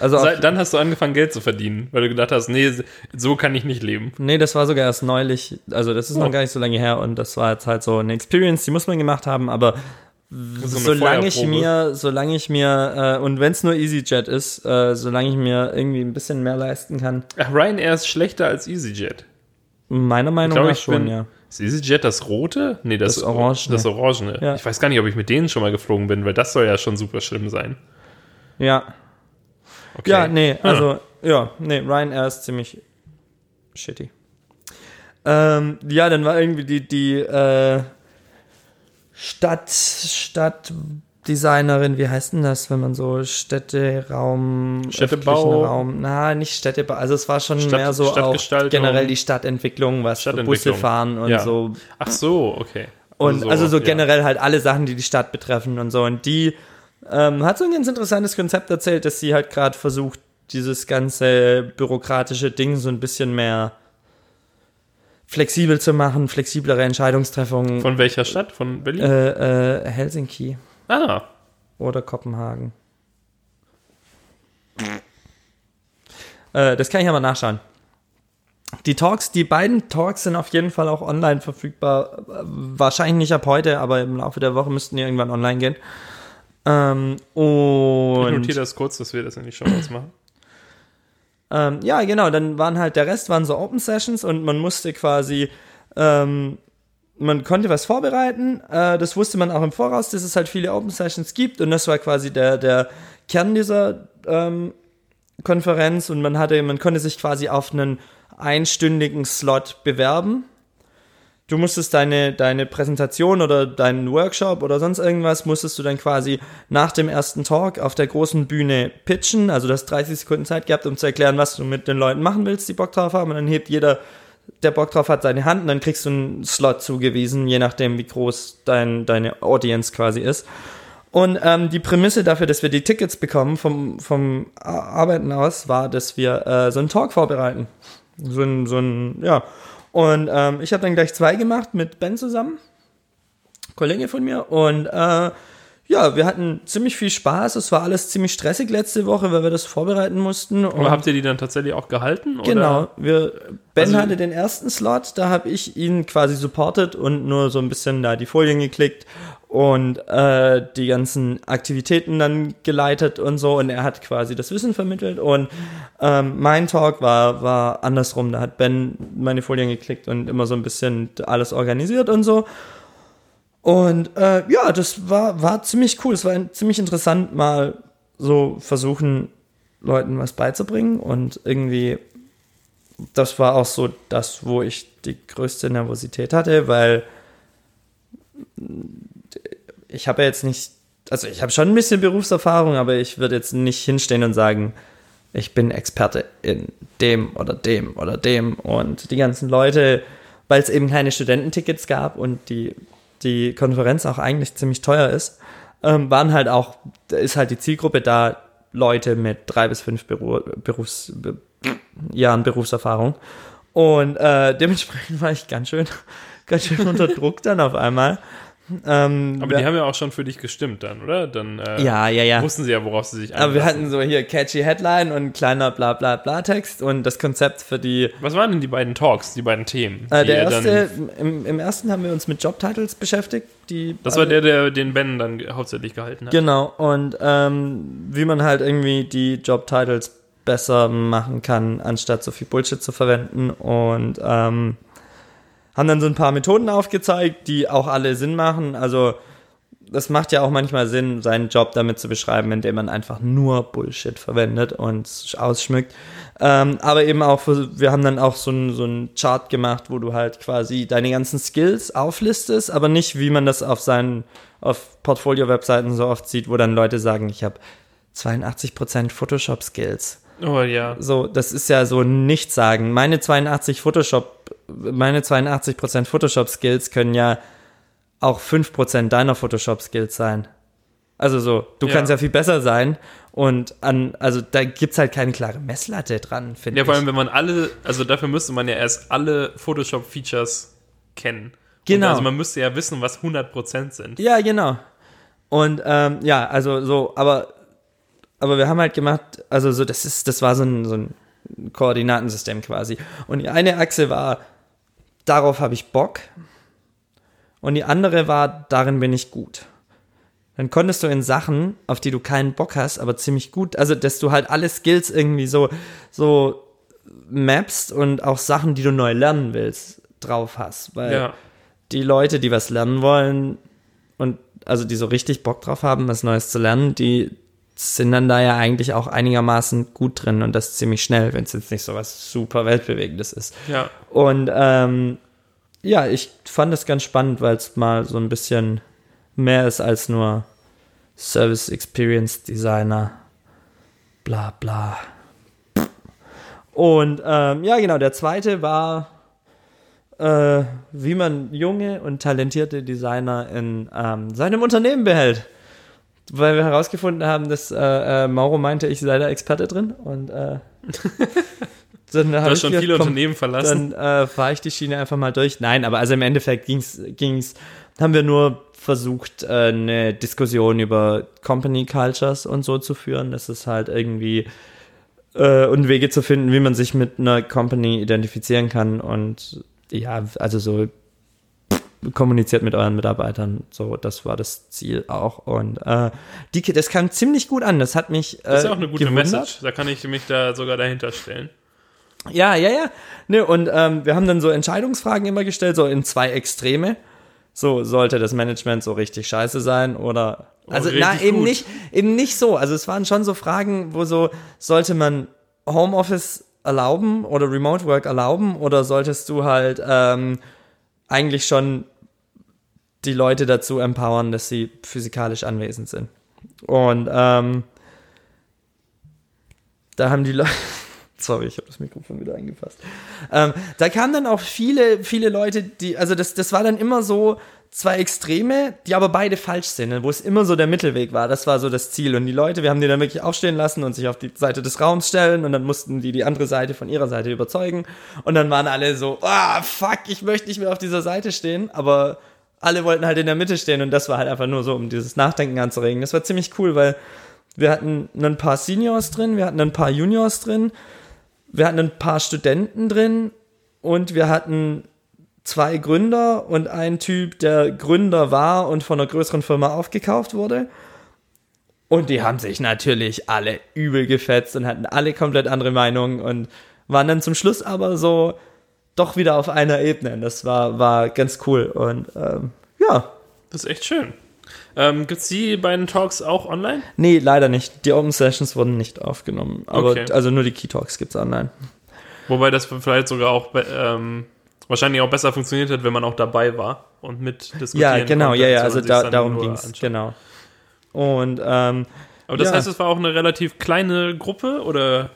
Also Seit- Dann hast du angefangen, Geld zu verdienen, weil du gedacht hast, nee, so kann ich nicht leben. nee, das war sogar erst neulich. Also das ist Oh. noch gar nicht so lange her. Und das war jetzt halt so eine Experience, die muss man gemacht haben. Aber So solange ich mir, solange ich mir, äh, und wenn es nur EasyJet ist, äh, solange ich mir irgendwie ein bisschen mehr leisten kann, Ach, Ryanair ist schlechter als EasyJet. meiner Meinung glaube, nach schon, bin- ja. Ist EasyJet das rote? Nee, das, Das Orangene. Das Orangene. Ja. Ich weiß gar nicht, ob ich mit denen schon mal geflogen bin, weil das soll ja schon super schlimm sein. Ja, Okay. Ja, nee, Hm. also, ja, nee, Ryanair ist ziemlich shitty. Ähm, ja, dann war irgendwie die, die äh, Stadt, Stadtdesignerin, wie heißt denn das, wenn man so Städteraum, Städtebau? Raum, na, nicht Städtebau, also es war schon Stadt- mehr so auch generell die Stadtentwicklung, was Stadtentwicklung. Busse fahren und Ja. so Ach so, okay. und also so ja. generell halt alle Sachen, die die Stadt betreffen und so. Und die ähm, hat so ein ganz interessantes Konzept erzählt, dass sie halt gerade versucht, dieses ganze bürokratische Ding so ein bisschen mehr flexibel zu machen, flexiblere Entscheidungstreffungen. Von welcher Stadt? Von Berlin? äh, äh, Helsinki ah, oder Kopenhagen. Äh, das kann ich aber nachschauen. Die Talks, die beiden Talks sind auf jeden Fall auch online verfügbar. Wahrscheinlich nicht ab heute, aber im Laufe der Woche müssten die irgendwann online gehen. Ähm, ich notiere und das kurz, dass wir das in die Show machen. Ähm, ja, genau, dann waren halt der Rest waren so Open Sessions und man musste quasi ähm, man konnte was vorbereiten, äh, das wusste man auch im Voraus, dass es halt viele Open Sessions gibt und das war quasi der, der Kern dieser ähm, Konferenz und man hatte, man konnte sich quasi auf einen einstündigen Slot bewerben. Du musstest deine, deine Präsentation oder deinen Workshop oder sonst irgendwas, musstest du dann quasi nach dem ersten Talk auf der großen Bühne pitchen. Also du hast 30 Sekunden Zeit gehabt, um zu erklären, was du mit den Leuten machen willst, die Bock drauf haben. Und dann hebt jeder, der Bock drauf hat, seine Hand und dann kriegst du einen Slot zugewiesen, je nachdem, wie groß dein, deine Audience quasi ist. Und ähm, die Prämisse dafür, dass wir die Tickets bekommen vom, vom Arbeiten aus, war, dass wir äh, so einen Talk vorbereiten. So ein, so ein ja. Und ähm, ich habe dann gleich zwei gemacht mit Ben zusammen, Kollege von mir. Und äh, ja, wir hatten ziemlich viel Spaß. Es war alles ziemlich stressig letzte Woche, weil wir das vorbereiten mussten. Aber habt ihr die dann tatsächlich auch gehalten? Oder? Genau. Wir, ben also, hatte den ersten Slot, da habe ich ihn quasi supportet und nur so ein bisschen da die Folien geklickt und äh, die ganzen Aktivitäten dann geleitet und so und er hat quasi das Wissen vermittelt und ähm, mein Talk war war andersrum da hat Ben meine Folien geklickt und immer so ein bisschen alles organisiert und so und äh, ja das war war ziemlich cool. Es war ziemlich interessant mal so versuchen Leuten was beizubringen. Und irgendwie das war auch so das wo ich die größte Nervosität hatte weil ich habe jetzt nicht, also ich habe schon ein bisschen Berufserfahrung, aber ich würde jetzt nicht hinstehen und sagen, ich bin Experte in dem oder dem oder dem. Und die ganzen Leute, weil es eben keine Studententickets gab und die, die Konferenz auch eigentlich ziemlich teuer ist, ähm, waren halt auch, ist halt die Zielgruppe da Leute mit drei bis fünf Beru Berufs, Be Jahren Berufserfahrung und äh, dementsprechend war ich ganz schön, <laughs> ganz schön unter Druck dann auf einmal. Ähm, aber die haben ja auch schon für dich gestimmt dann, oder? Dann äh, ja, ja, ja. wussten sie ja, worauf sie sich einlassen. Aber wir hatten so hier catchy Headline und kleiner bla bla bla Text und das Konzept für die. Was waren denn die beiden Talks, die beiden Themen? Äh, der erste, im, im, ersten haben wir uns mit Jobtitles beschäftigt. Die das war der, der den Ben dann hauptsächlich gehalten hat. Genau, und ähm, wie man halt irgendwie die Jobtitles besser machen kann, anstatt so viel Bullshit zu verwenden und ähm, haben dann so ein paar Methoden aufgezeigt, die auch alle Sinn machen. Also das macht ja auch manchmal Sinn, seinen Job damit zu beschreiben, indem man einfach nur Bullshit verwendet und ausschmückt. Ähm, aber eben auch, für, wir haben dann auch so einen so Chart gemacht, wo du halt quasi deine ganzen Skills auflistest, aber nicht, wie man das auf seinen, auf Portfolio-Webseiten so oft sieht, wo dann Leute sagen, ich habe 82% Photoshop-Skills. Oh ja. So, das ist ja so nichts sagen. Meine 82 Photoshop, meine 82% Photoshop-Skills können ja auch 5% deiner Photoshop-Skills sein. Also so, du ja. kannst ja viel besser sein und an, also da gibt's halt keine klare Messlatte dran, finde ich. Ja, vor allem, wenn man alle, also dafür müsste man ja erst alle Photoshop-Features kennen. Genau. Und also man müsste ja wissen, was 100% sind. Ja, genau. Und ähm, ja, also so, aber aber wir haben halt gemacht, also so, das ist, das war so ein, so ein Koordinatensystem quasi. Und die eine Achse war, darauf habe ich Bock. Und die andere war, darin bin ich gut. Dann konntest du in Sachen, auf die du keinen Bock hast, aber ziemlich gut, also dass du halt alle Skills irgendwie so, so mappst und auch Sachen, die du neu lernen willst, drauf hast. Weil ja. die Leute, die was lernen wollen und also die so richtig Bock drauf haben, was Neues zu lernen, die, sind dann da ja eigentlich auch einigermaßen gut drin und das ziemlich schnell, wenn es jetzt nicht so was super Weltbewegendes ist. Ja. Und ähm, ja, ich fand das ganz spannend, weil es mal so ein bisschen mehr ist als nur Service Experience Designer, bla bla. Und ähm, ja, genau, der zweite war, äh, wie man junge und talentierte Designer in ähm, seinem Unternehmen behält weil wir herausgefunden haben, dass äh, äh, Mauro meinte, ich sei da Experte drin und äh, <laughs> dann du hast schon gedacht, viele komm, Unternehmen verlassen. Dann äh, fahre ich die Schiene einfach mal durch. Nein, aber also im Endeffekt ging's, ging's, haben wir nur versucht, äh, eine Diskussion über Company Cultures und so zu führen. Das ist halt irgendwie äh, und Wege zu finden, wie man sich mit einer Company identifizieren kann und ja, also so kommuniziert mit euren Mitarbeitern. So, das war das Ziel auch. Und äh, die, das kam ziemlich gut an. Das hat mich. Äh, das ist ja auch eine gute gewundert. Message. Da kann ich mich da sogar dahinter stellen. Ja, ja, ja. Ne, und ähm, wir haben dann so Entscheidungsfragen immer gestellt, so in zwei Extreme. So, sollte das Management so richtig scheiße sein oder. Also, richtig na, eben gut. nicht, eben nicht so. Also, es waren schon so Fragen, wo so, sollte man Homeoffice erlauben oder Remote Work erlauben oder solltest du halt ähm, eigentlich schon die Leute dazu empowern, dass sie physikalisch anwesend sind. Und ähm, da haben die Leute. <laughs> Sorry, ich habe das Mikrofon wieder eingefasst. Ähm, da kamen dann auch viele, viele Leute, die, also das, das war dann immer so zwei Extreme, die aber beide falsch sind, wo es immer so der Mittelweg war. Das war so das Ziel. Und die Leute, wir haben die dann wirklich aufstehen lassen und sich auf die Seite des Raums stellen und dann mussten die die andere Seite von ihrer Seite überzeugen. Und dann waren alle so, ah, fuck, ich möchte nicht mehr auf dieser Seite stehen, aber alle wollten halt in der Mitte stehen und das war halt einfach nur so, um dieses Nachdenken anzuregen. Das war ziemlich cool, weil wir hatten ein paar Seniors drin, wir hatten ein paar Juniors drin, wir hatten ein paar Studenten drin und wir hatten zwei Gründer und ein Typ, der Gründer war und von einer größeren Firma aufgekauft wurde. Und die haben sich natürlich alle übel gefetzt und hatten alle komplett andere Meinungen und waren dann zum Schluss aber so doch wieder auf einer Ebene. Das war, war ganz cool. Und ähm, ja, Das ist echt schön. Ähm, Gibt es die beiden Talks auch online? nee, leider nicht. Die Open Sessions wurden nicht aufgenommen. Aber Okay. also nur die Key Talks gibt's online. Wobei das vielleicht sogar auch ähm, wahrscheinlich auch besser funktioniert hat, wenn man auch dabei war und mit diskutieren Ja, genau, ja, ja, also da, darum ging's anschaut. genau. Und ähm, Aber das Ja. heißt, es war auch eine relativ kleine Gruppe oder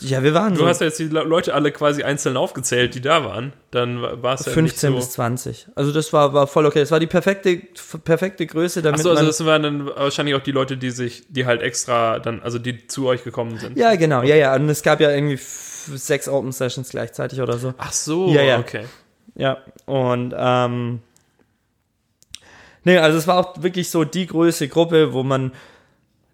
ja, wir waren du so hast ja jetzt die Le- Leute alle quasi einzeln aufgezählt, die da waren. Dann war es ja 15 nicht bis so. 20. Also das war, war voll okay. Das war die perfekte, perfekte Größe, damit Achso, also das waren dann wahrscheinlich auch die Leute, die sich, die halt extra dann, also die zu euch gekommen sind. ja, genau, ja, ja. Und es gab ja irgendwie sechs Open Sessions gleichzeitig oder so. Ach so, Ja, ja. okay. Ja, und ähm, nee, also es war auch wirklich so die größte Gruppe, wo man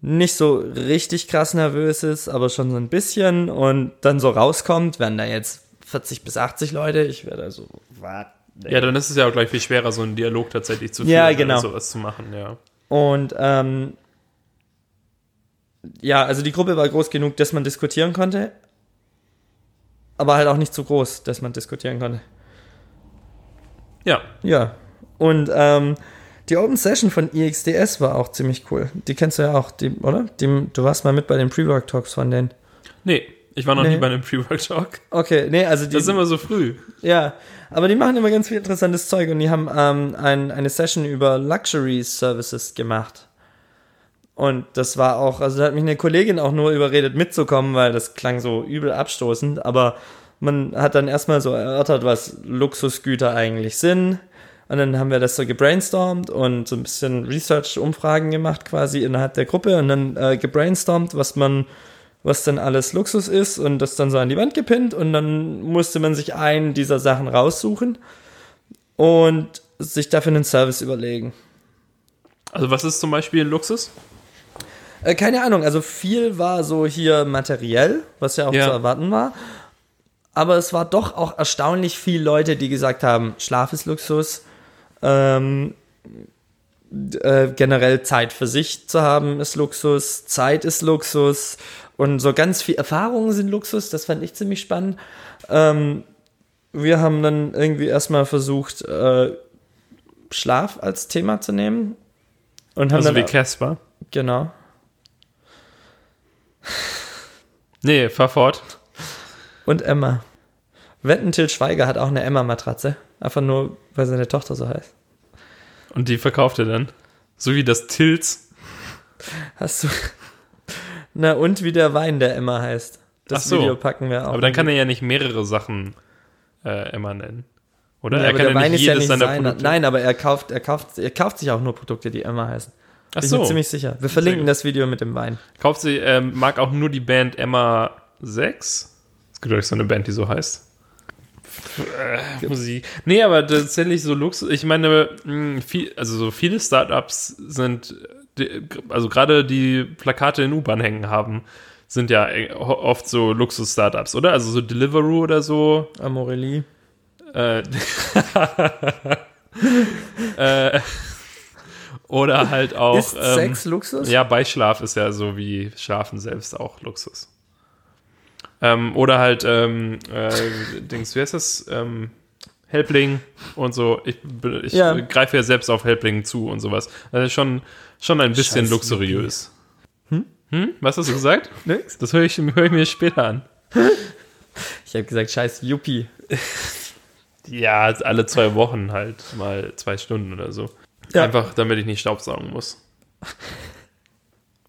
nicht so richtig krass nervös ist, aber schon so ein bisschen und dann so rauskommt, werden da jetzt 40 bis 80 Leute, ich werde also, was? Ja, dann ist es ja auch gleich viel schwerer, so einen Dialog tatsächlich zu führen Ja, genau. sowas zu machen, ja. Und ähm, ja, also die Gruppe war groß genug, dass man diskutieren konnte, aber halt auch nicht zu groß, dass man diskutieren konnte. Ja, Ja. Und ähm, die Open Session von EXDS war auch ziemlich cool. Die kennst du ja auch, die, oder? Die, du warst mal mit bei den Pre-Work Talks von denen. nee, ich war noch Nee. nie bei einem Pre-Work-Talk. Okay, nee, also die. Das ist immer so früh. ja, aber die machen immer ganz viel interessantes Zeug und die haben ähm, ein, eine Session über Luxury Services gemacht. Und das war auch, also da hat mich eine Kollegin auch nur überredet mitzukommen, weil das klang so übel abstoßend, aber man hat dann erstmal so erörtert, was Luxusgüter eigentlich sind. Und dann haben wir das so gebrainstormt und so ein bisschen Research-Umfragen gemacht quasi innerhalb der Gruppe und dann äh, gebrainstormt, was man, was denn alles Luxus ist und das dann so an die Wand gepinnt und dann musste man sich einen dieser Sachen raussuchen und sich dafür einen Service überlegen. Also was ist zum Beispiel Luxus? Äh, keine Ahnung, also viel war so hier materiell, was ja auch Ja. zu erwarten war. Aber es war doch auch erstaunlich viel Leute, die gesagt haben, Schlaf ist Luxus, ähm, äh, generell Zeit für sich zu haben ist Luxus, Zeit ist Luxus und so ganz viel Erfahrungen sind Luxus, das fand ich ziemlich spannend. Ähm, wir haben dann irgendwie erstmal versucht, äh, Schlaf als Thema zu nehmen. Und haben Also wie dann, Casper? genau. Nee, fahr fort. Und Emma. Wetten, Til Schweiger hat auch eine Emma-Matratze. Einfach nur, weil seine Tochter so heißt. Und die verkauft er dann. So wie das Tilts. Hast du. <laughs> Na, und wie der Wein, der Emma heißt. Das Ach so. Video packen wir auch. Aber dann kann er ja nicht mehrere Sachen äh, immer nennen. Oder? ja, er kann der ja Wein nicht ist ja jedes nicht seiner. Produkte. Nein, aber er kauft, er, kauft, er kauft sich auch nur Produkte, die Emma heißen. Ach Bin ich so. mir ziemlich sicher. Wir verlinken das Video mit dem Wein. Kauft sie, ähm, mag auch nur die Band Emma 6. Es gibt euch so eine Band, die so heißt. Äh, Musik. Nee, aber tatsächlich so Luxus. Ich meine, mh, viel, also so viele Startups sind, also gerade die Plakate in U-Bahn hängen haben, sind ja äh, oft so Luxus-Startups, oder? Also so Deliveroo oder so. Amorelie. Äh, <laughs> äh, oder halt auch. ist ähm, Sex Luxus? ja, Beischlaf ist ja so wie Schlafen selbst auch Luxus. Ähm, oder halt, ähm, äh, Dings, wie heißt das? Ähm, Helpling und so. Ich, ich Ja. greife ja selbst auf Helpling zu und sowas. Also schon, schon ein bisschen Scheiß luxuriös. Hm? Hm? Was hast du gesagt? Nix. Das höre ich, hör ich mir später an. Ich habe gesagt, scheiß Yuppie. Ja, alle zwei Wochen halt mal zwei Stunden oder so. Ja. Einfach, damit ich nicht staubsaugen muss.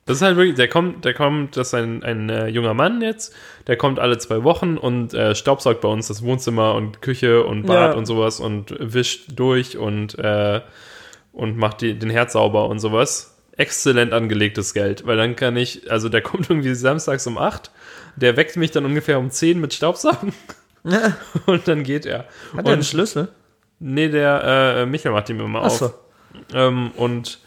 Das ist halt wirklich, der kommt, der kommt, das ist ein, ein äh, junger Mann jetzt, der kommt alle zwei Wochen und äh, staubsaugt bei uns das Wohnzimmer und Küche und Bad Ja. und sowas und wischt durch und, äh, und macht die, den Herd sauber und sowas. Exzellent angelegtes Geld, weil dann kann ich, also der <laughs> kommt irgendwie samstags um 8, der weckt mich dann ungefähr um 10 mit Staubsaugen <laughs> und dann geht er. Hat er einen Schlüssel? Nee, der äh, Michael macht ihm immer Achso. auf. Ähm, und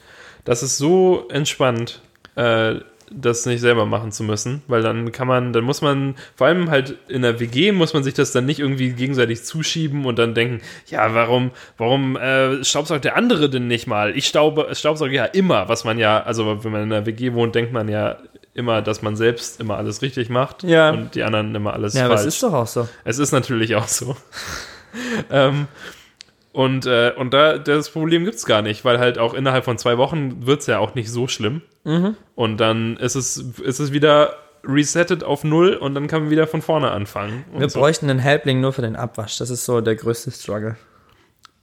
das ist so entspannt, äh, das nicht selber machen zu müssen, weil dann kann man, dann muss man, vor allem halt in der WG muss man sich das dann nicht irgendwie gegenseitig zuschieben und dann denken, ja, warum, warum äh, staubsaugt der andere denn nicht mal? Ich staube, staubsauge ja immer, was man ja, also wenn man in der WG wohnt, denkt man ja immer, dass man selbst immer alles richtig macht Ja. und die anderen immer alles Ja, aber falsch. es ist doch auch so. Es ist natürlich auch so. <laughs> ähm, und, äh, und da das Problem gibt es gar nicht, weil halt auch innerhalb von zwei Wochen wird es ja auch nicht so schlimm. Mhm. Und dann ist es, ist es wieder resettet auf null und dann kann man wieder von vorne anfangen. Wir so. bräuchten einen Helpling nur für den Abwasch. Das ist so der größte Struggle.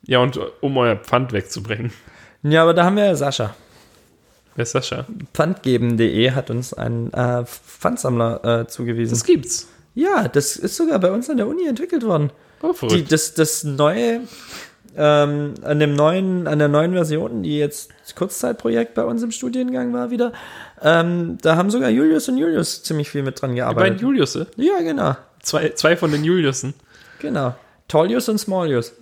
Ja, und um euer Pfand wegzubringen. Ja, aber da haben wir ja Sascha. Wer ist Sascha? Pfandgeben.de hat uns einen äh, Pfandsammler äh, zugewiesen. Das gibt's. ja, das ist sogar bei uns an der Uni entwickelt worden. Oh, Die, verrückt. das, das neue, ähm, an dem neuen, an der neuen Version, die jetzt Kurzzeitprojekt bei uns im Studiengang war wieder, ähm, da haben sogar Julius und Julius ziemlich viel mit dran Die beiden gearbeitet. Juliusse. Ja, genau. Zwei, zwei von den Juliussen. Genau. Tallius und Smallius. <laughs>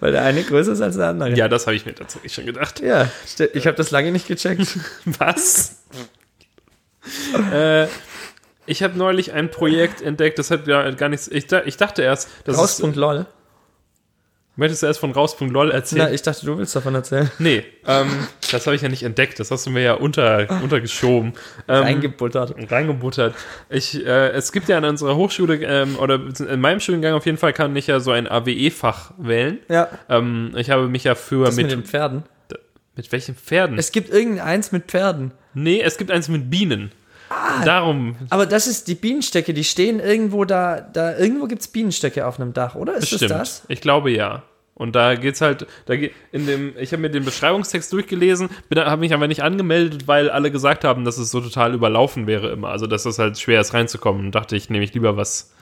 Weil der eine größer ist als der andere. Ja, das habe ich mir tatsächlich schon gedacht. Ja, ich habe das lange nicht gecheckt. <laughs> Was? äh, ich habe neulich ein Projekt entdeckt, das hat ja gar nichts. Ich, ich dachte erst, das ist. Raus.lol. Möchtest du erst von raus.lol erzählen? Na, ich dachte, du willst davon erzählen. nee, <laughs> ähm, das habe ich ja nicht entdeckt. Das hast du mir ja unter, untergeschoben. Ähm, Eingebuttert. reingebuttert. Ich, äh, es gibt ja an unserer Hochschule, ähm, oder in meinem Studiengang auf jeden Fall kann ich ja so ein AWE-Fach wählen. Ja, Ähm, ich habe mich ja für das mit mit, den Pferden. mit welchen Pferden? Es gibt irgendeins mit Pferden. nee, es gibt eins mit Bienen. Ah. Darum Aber das ist die Bienenstöcke, die stehen irgendwo da, da irgendwo gibt es Bienenstöcke auf einem Dach, oder? Ist Bestimmt. das das? Ich glaube ja. Und da geht's halt, da geht in dem, ich habe mir den Beschreibungstext durchgelesen, habe mich aber nicht angemeldet, weil alle gesagt haben, dass es so total überlaufen wäre immer. Also dass es halt schwer ist reinzukommen. Und dachte ich, nehme ich lieber was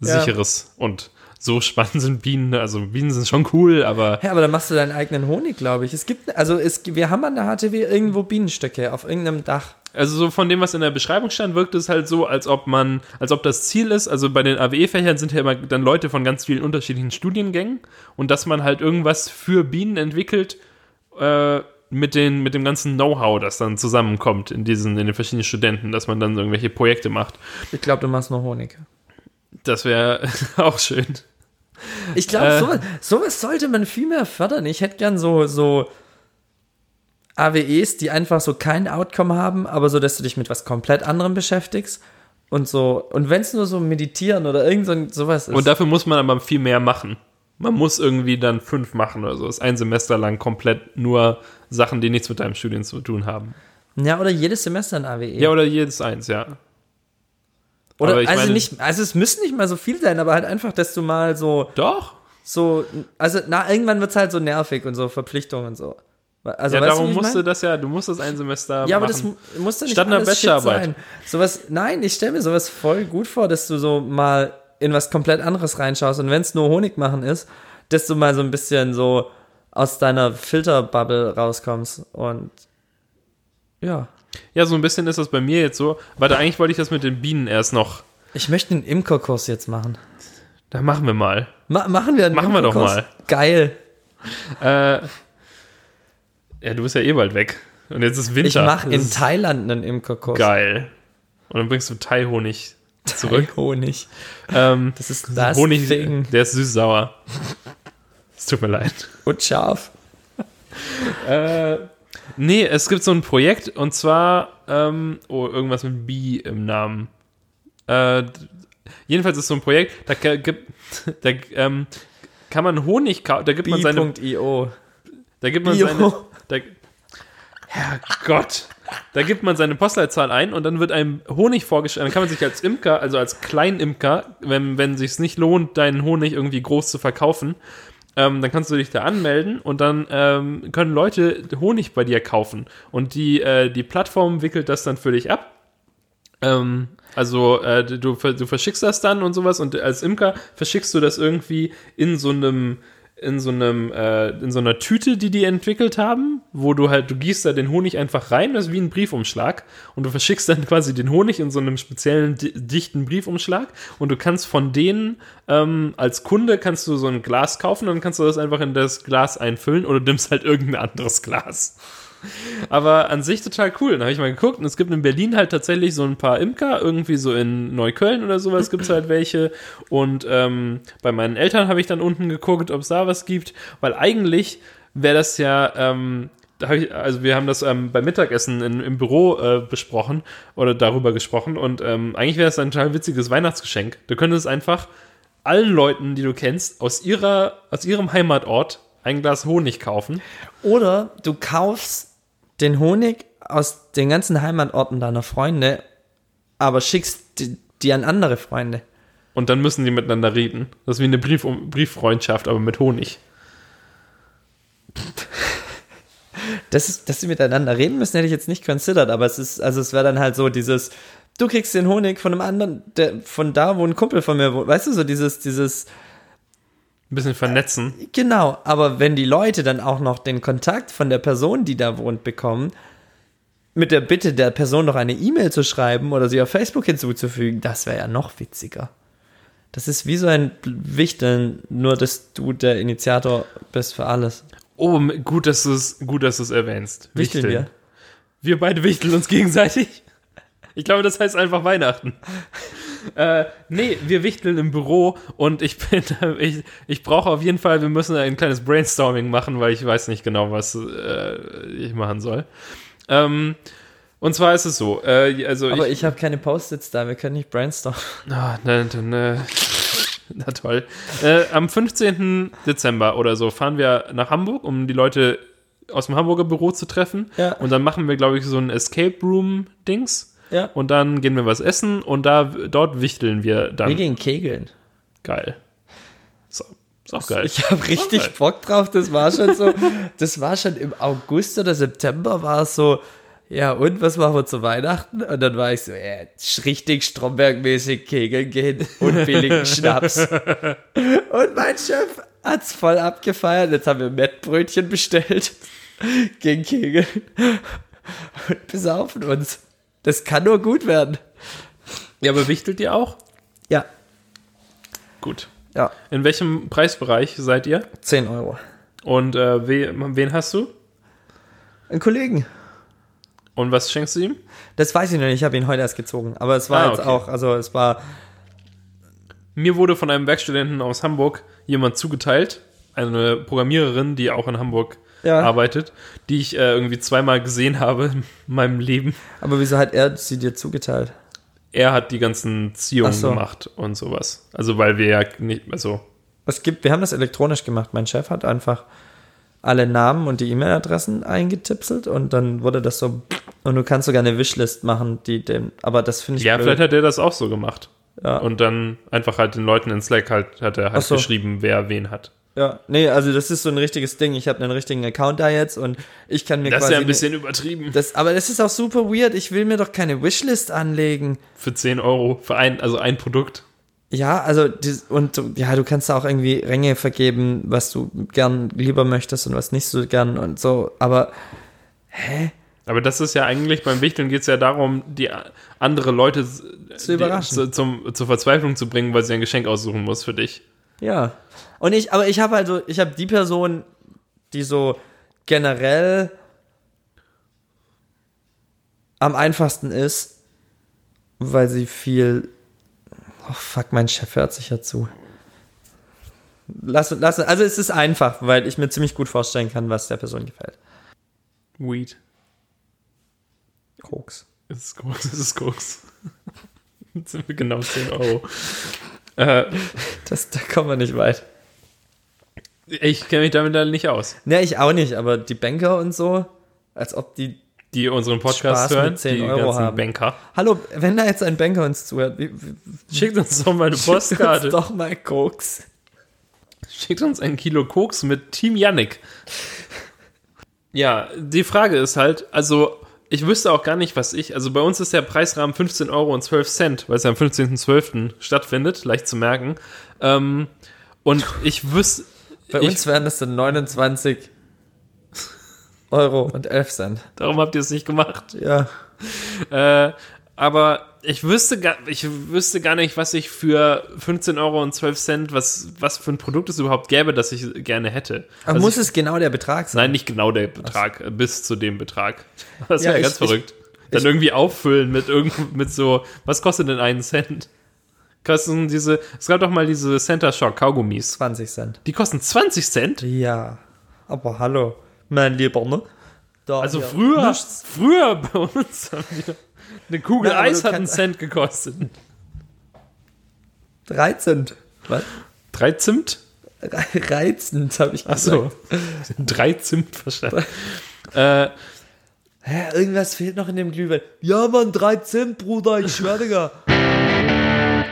Ja. sicheres. Und so spannend sind Bienen. Also Bienen sind schon cool, aber Ja, aber dann machst du deinen eigenen Honig, glaube ich. Es gibt, also es, wir haben an der HTW irgendwo Bienenstöcke auf irgendeinem Dach. also so von dem, was in der Beschreibung stand, wirkt es halt so, als ob man, als ob das Ziel ist, also bei den AWE-Fächern sind ja immer dann Leute von ganz vielen unterschiedlichen Studiengängen und dass man halt irgendwas für Bienen entwickelt, äh, mit, den, mit dem ganzen Know-how, das dann zusammenkommt in diesen, in den verschiedenen Studenten, dass man dann irgendwelche Projekte macht. Ich glaube, du machst nur Honig. Das wäre <laughs> auch schön. Ich glaube, Äh. sowas, sowas sollte man viel mehr fördern. Ich hätte gern so, so AWEs, die einfach so kein Outcome haben, aber so, dass du dich mit was komplett anderem beschäftigst. Und so, und wenn es nur so meditieren oder irgend so, sowas ist. Und dafür muss man aber viel mehr machen. Man muss irgendwie dann fünf machen oder so. Das ist ein Semester lang komplett nur Sachen, die nichts mit deinem Studium zu tun haben. ja, oder jedes Semester ein AWE. Ja, oder jedes eins, ja. Oder aber also meine- nicht, also es müssen nicht mal so viel sein, aber halt einfach, dass du mal so, Doch. so, also na, irgendwann wird es halt so nervig und so Verpflichtungen und so. Also, ja, du, darum ich musst du das ja, du musst das ein Semester Ja, aber machen. das mu- muss doch nicht Statt einer Bachelorarbeit. sein. Sowas, nein, ich stelle mir sowas voll gut vor, dass du so mal in was komplett anderes reinschaust und wenn es nur Honig machen ist, dass du mal so ein bisschen so aus deiner Filterbubble rauskommst und ja. Ja, so ein bisschen ist das bei mir jetzt so. Warte, eigentlich wollte ich das mit den Bienen erst noch. Ich möchte einen Imkerkurs jetzt machen. Da machen wir mal. Ma machen wir einen Machen wir doch mal. Geil. Äh, ja, du bist ja eh bald weg. Und jetzt ist Winter. Ich mache in Thailand einen Imkerkurs. Geil. Und dann bringst du Thai-Honig zurück. Honig. ähm, Das ist das Honig, Ding. der ist süß-sauer. Es tut mir leid. Und scharf. Äh, nee, es gibt so ein Projekt und zwar, ähm, oh, irgendwas mit B im Namen. Äh, jedenfalls ist so ein Projekt, da, gibt, <laughs> da ähm, kann man Honig kaufen, da gibt man seine, B.io. da gibt man Bio. seine, da, Herrgott, da gibt man seine Postleitzahl ein und dann wird einem Honig vorgestellt, dann kann man sich als Imker, also als Kleinimker, wenn, wenn sich's nicht lohnt, deinen Honig irgendwie groß zu verkaufen, ähm, dann kannst du dich da anmelden und dann ähm, können Leute Honig bei dir kaufen und die, äh, die Plattform wickelt das dann für dich ab. Ähm, also äh, du, du verschickst das dann und sowas und als Imker verschickst du das irgendwie in so einem in so einem äh, in so einer Tüte, die die entwickelt haben, wo du halt du gießt da den Honig einfach rein, das ist wie ein Briefumschlag und du verschickst dann <laughs> quasi den Honig in so einem speziellen di dichten Briefumschlag und du kannst von denen ähm, als Kunde kannst du so ein Glas kaufen und dann kannst du das einfach in das Glas einfüllen oder nimmst halt irgendein anderes Glas. Aber an sich total cool. Dann habe ich mal geguckt und es gibt in Berlin halt tatsächlich so ein paar Imker, irgendwie so in Neukölln oder sowas gibt es halt welche. Und ähm, bei meinen Eltern habe ich dann unten geguckt, ob es da was gibt, weil eigentlich wäre das ja. Ähm, also wir haben das ähm, beim Mittagessen in, im Büro äh, besprochen oder darüber gesprochen und ähm, eigentlich wäre es ein total witziges Weihnachtsgeschenk. Du könntest einfach allen Leuten, die du kennst, aus ihrer aus ihrem Heimatort ein Glas Honig kaufen Oder du kaufst den Honig aus den ganzen Heimatorten deiner Freunde, aber schickst die, die an andere Freunde. Und dann müssen die miteinander reden. Das ist wie eine Brief Brieffreundschaft, aber mit Honig. <laughs> Das ist, dass sie miteinander reden müssen, hätte ich jetzt nicht considered, aber es ist, also es wäre dann halt so dieses, du kriegst den Honig von einem anderen, der, von da, wo ein Kumpel von mir wohnt, weißt du, so dieses, dieses, Ein bisschen vernetzen. genau, aber wenn die Leute dann auch noch den Kontakt von der Person, die da wohnt, bekommen, mit der Bitte der Person noch eine E-Mail zu schreiben oder sie auf Facebook hinzuzufügen, das wäre ja noch witziger. Das ist wie so ein Wichteln, nur dass du der Initiator bist für alles. Oh, gut, dass du es gut, dass du es erwähnst. Wichteln wir. Wir beide wichteln uns gegenseitig. Ich glaube, das heißt einfach Weihnachten. Äh, nee, wir wichteln im Büro und ich bin, <laughs> ich, ich brauche auf jeden Fall, wir müssen ein kleines Brainstorming machen, weil ich weiß nicht genau, was äh, ich machen soll. Ähm, und zwar ist es so, äh, also Aber ich, habe keine Post-its da, wir können nicht brainstormen. <laughs> Ah, ne, ne, na toll. Äh, am 15. Dezember oder so fahren wir nach Hamburg, um die Leute aus dem Hamburger Büro zu treffen. Ja. Und dann machen wir, glaube ich, so ein Escape Room-Dings. Ja. Und dann gehen wir was essen und da dort wichteln wir dann. Wir gehen kegeln. Geil. So, ist auch geil. Ich habe richtig geil. Bock drauf. Das war schon so, das war schon im August oder September war es so, ja und, was machen wir zu Weihnachten? Und dann war ich so, ja, richtig Stromberg-mäßig kegeln gehen und billigen <laughs> Schnaps. Und mein Chef hat's voll abgefeiert. Jetzt haben wir Mettbrötchen bestellt gegen Kegeln und besaufen uns. Das kann nur gut werden. ja, aber wichtelt ihr auch? Ja, Gut. ja, In welchem Preisbereich seid ihr? 10 Euro. Und äh, we, wen hast du? Ein Kollegen. Und was schenkst du ihm? Das weiß ich noch nicht, ich habe ihn heute erst gezogen. Aber es war Ah, jetzt okay. auch, also es war, Mir wurde von einem Werkstudenten aus Hamburg jemand zugeteilt, eine Programmiererin, die auch in Hamburg Ja. arbeitet, die ich äh, irgendwie zweimal gesehen habe in meinem Leben. aber wieso hat er sie dir zugeteilt? Er hat die ganzen Ziehungen so. gemacht und sowas. Also weil wir ja nicht, also Es gibt, wir haben das elektronisch gemacht. Mein Chef hat einfach alle Namen und die E-Mail-Adressen eingetipselt und dann wurde das so, und du kannst sogar eine Wishlist machen, die dem, aber das finde ich ja, blöd. vielleicht hat er das auch so gemacht. Ja. Und dann einfach halt den Leuten in Slack halt hat er halt so. geschrieben, wer wen hat. Ja, nee, also das ist so ein richtiges Ding. Ich habe einen richtigen Account da jetzt und ich kann mir Das ist quasi ja ein bisschen übertrieben. das, aber das ist auch super weird. Ich will mir doch keine Wishlist anlegen. Für 10 Euro, für ein, also ein Produkt. Ja, also und du- ja, du kannst da auch irgendwie Ränge vergeben, was du gern lieber möchtest und was nicht so gern und so. Aber Aber das ist ja eigentlich, beim Wichteln geht es ja darum, die andere Leute Zu überraschen. Die, zu, zum, zur Verzweiflung zu bringen, weil sie ein Geschenk aussuchen muss für dich. ja. Und ich, aber ich habe also, ich habe die Person, die so generell am einfachsten ist, weil sie viel. Oh fuck, mein Chef hört sich ja zu. Lass, lass, also es ist einfach, weil ich mir ziemlich gut vorstellen kann, was der Person gefällt. Weed. Koks. Es ist Koks, es ist Koks. Jetzt sind wir genau 10 Euro. äh, Das, da kommen wir nicht weit. Ich kenne mich damit dann nicht aus. Ne, ich auch nicht, aber die Banker und so, als ob die. Die unseren Podcast Spaß hören, 10 die Euro ganzen haben. Banker. Hallo, wenn da jetzt ein Banker uns zuhört, wie, wie, Schickt uns doch mal eine schickt uns Postkarte. doch mal Koks. Schickt uns ein Kilo Koks mit Team Yannick. Ja, die Frage ist halt, also ich wüsste auch gar nicht, was ich, also bei uns ist der Preisrahmen 15 Euro und 12 Cent, weil es ja am 15.12. stattfindet, leicht zu merken. Ähm, und ich wüsste, Bei ich, uns wären das dann 29 Euro und 11 Cent. darum habt ihr es nicht gemacht. Ja. Äh, aber ich wüsste, gar, ich wüsste gar nicht, was ich für 15 Euro und 12 Cent, was, was für ein Produkt es überhaupt gäbe, das ich gerne hätte. Aber Also muss ich, es genau der Betrag sein? Nein, nicht genau der Betrag, äh, bis zu dem Betrag. Das Ja, wäre ganz ich- verrückt. Dann irgendwie auffüllen mit irgend, mit so, was kostet denn einen Cent? Kosten diese, es gab doch mal diese Center Shock Kaugummis. 20 Cent. Die kosten 20 Cent? Ja. Aber hallo, mein Lieber, ne? Da Also hier früher, nichts. früher bei uns haben die, eine Kugel aber Eis hat einen Cent gekostet. 3 Cent. Was? Drei Zimt? <laughs> Re- Reizend, habe ich gesagt. so. <laughs> Drei Zimt verstanden. äh, Hä, irgendwas fehlt noch in dem Glühwein. Ja, Mann, 3 Cent, Bruder, ich schwöre, Digga.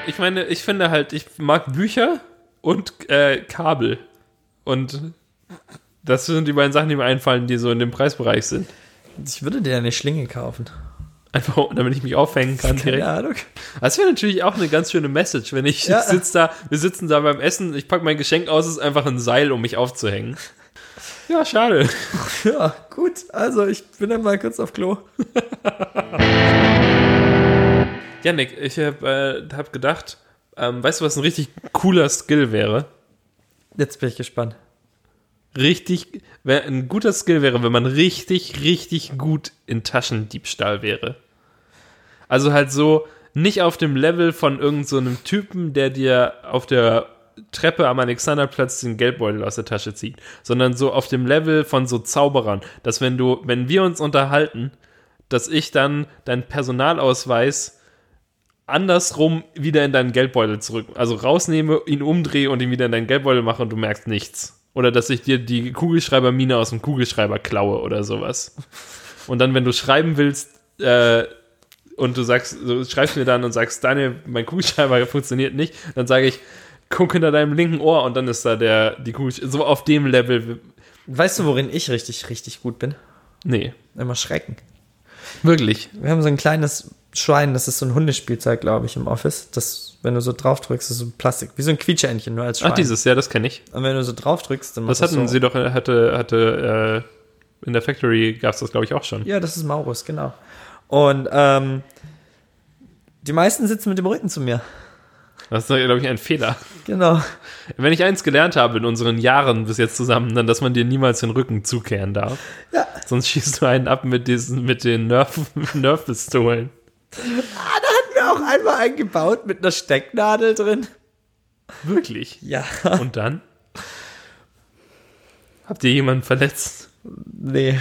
Ich meine, ich finde halt, ich mag Bücher und äh, Kabel. Und das sind die beiden Sachen, die mir einfallen, die so in dem Preisbereich sind. Ich würde dir eine Schlinge kaufen. Einfach, damit ich mich aufhängen kann Keine direkt. Ahnung. Das wäre natürlich auch eine ganz schöne Message, wenn ich Ja. sitz da, wir sitzen da beim Essen, ich packe mein Geschenk aus, es ist einfach ein Seil, um mich aufzuhängen. Ja, schade. Ja, gut. Also, ich bin dann mal kurz auf Klo. <laughs> Janik, ich habe äh, hab gedacht, ähm, weißt du, was ein richtig cooler Skill wäre? Jetzt bin ich gespannt. Richtig, wär, ein guter Skill wäre, wenn man richtig, richtig gut in Taschendiebstahl wäre. Also halt so nicht auf dem Level von irgendeinem so einem Typen, der dir auf der Treppe am Alexanderplatz den Geldbeutel aus der Tasche zieht, sondern so auf dem Level von so Zauberern, dass wenn du, wenn wir uns unterhalten, dass ich dann deinen Personalausweis andersrum wieder in deinen Geldbeutel zurück, also rausnehme, ihn umdrehe und ihn wieder in deinen Geldbeutel mache und du merkst nichts. Oder dass ich dir die Kugelschreibermine aus dem Kugelschreiber klaue oder sowas. Und dann, wenn du schreiben willst, äh, und du sagst, du schreibst mir dann und sagst, Daniel, mein Kugelschreiber <laughs> funktioniert nicht, dann sage ich, guck hinter deinem linken Ohr und dann ist da der, die Kugelschreiber, so auf dem Level. Weißt du, worin ich richtig, richtig gut bin? Nee, Immer Schrecken. wirklich. Wir haben so ein kleines Schwein, das ist so ein Hundespielzeug, glaube ich, im Office. Das, wenn du so drauf drückst, ist so Plastik, wie so ein Quietscheentchen, nur als Schwein. Ach, dieses, ja, das kenne ich. Und wenn du so drauf drückst, dann Das hatten so. sie doch, hatte, hatte, äh, in der Factory gab es das, glaube ich, auch schon. Ja, das ist Maurus, genau. Und ähm, die meisten sitzen mit dem Rücken zu mir. Das ist, glaube ich, ein Fehler. Genau. Wenn ich eins gelernt habe in unseren Jahren bis jetzt zusammen, dann, dass man dir niemals den Rücken zukehren darf. Ja. Sonst schießt du einen ab mit diesen, mit den Nerf, <laughs> Nerf-Pistolen. Hatten wir auch einmal eingebaut mit einer Stecknadel drin. Wirklich. Ja. Und dann? Habt ihr jemanden verletzt? Nee.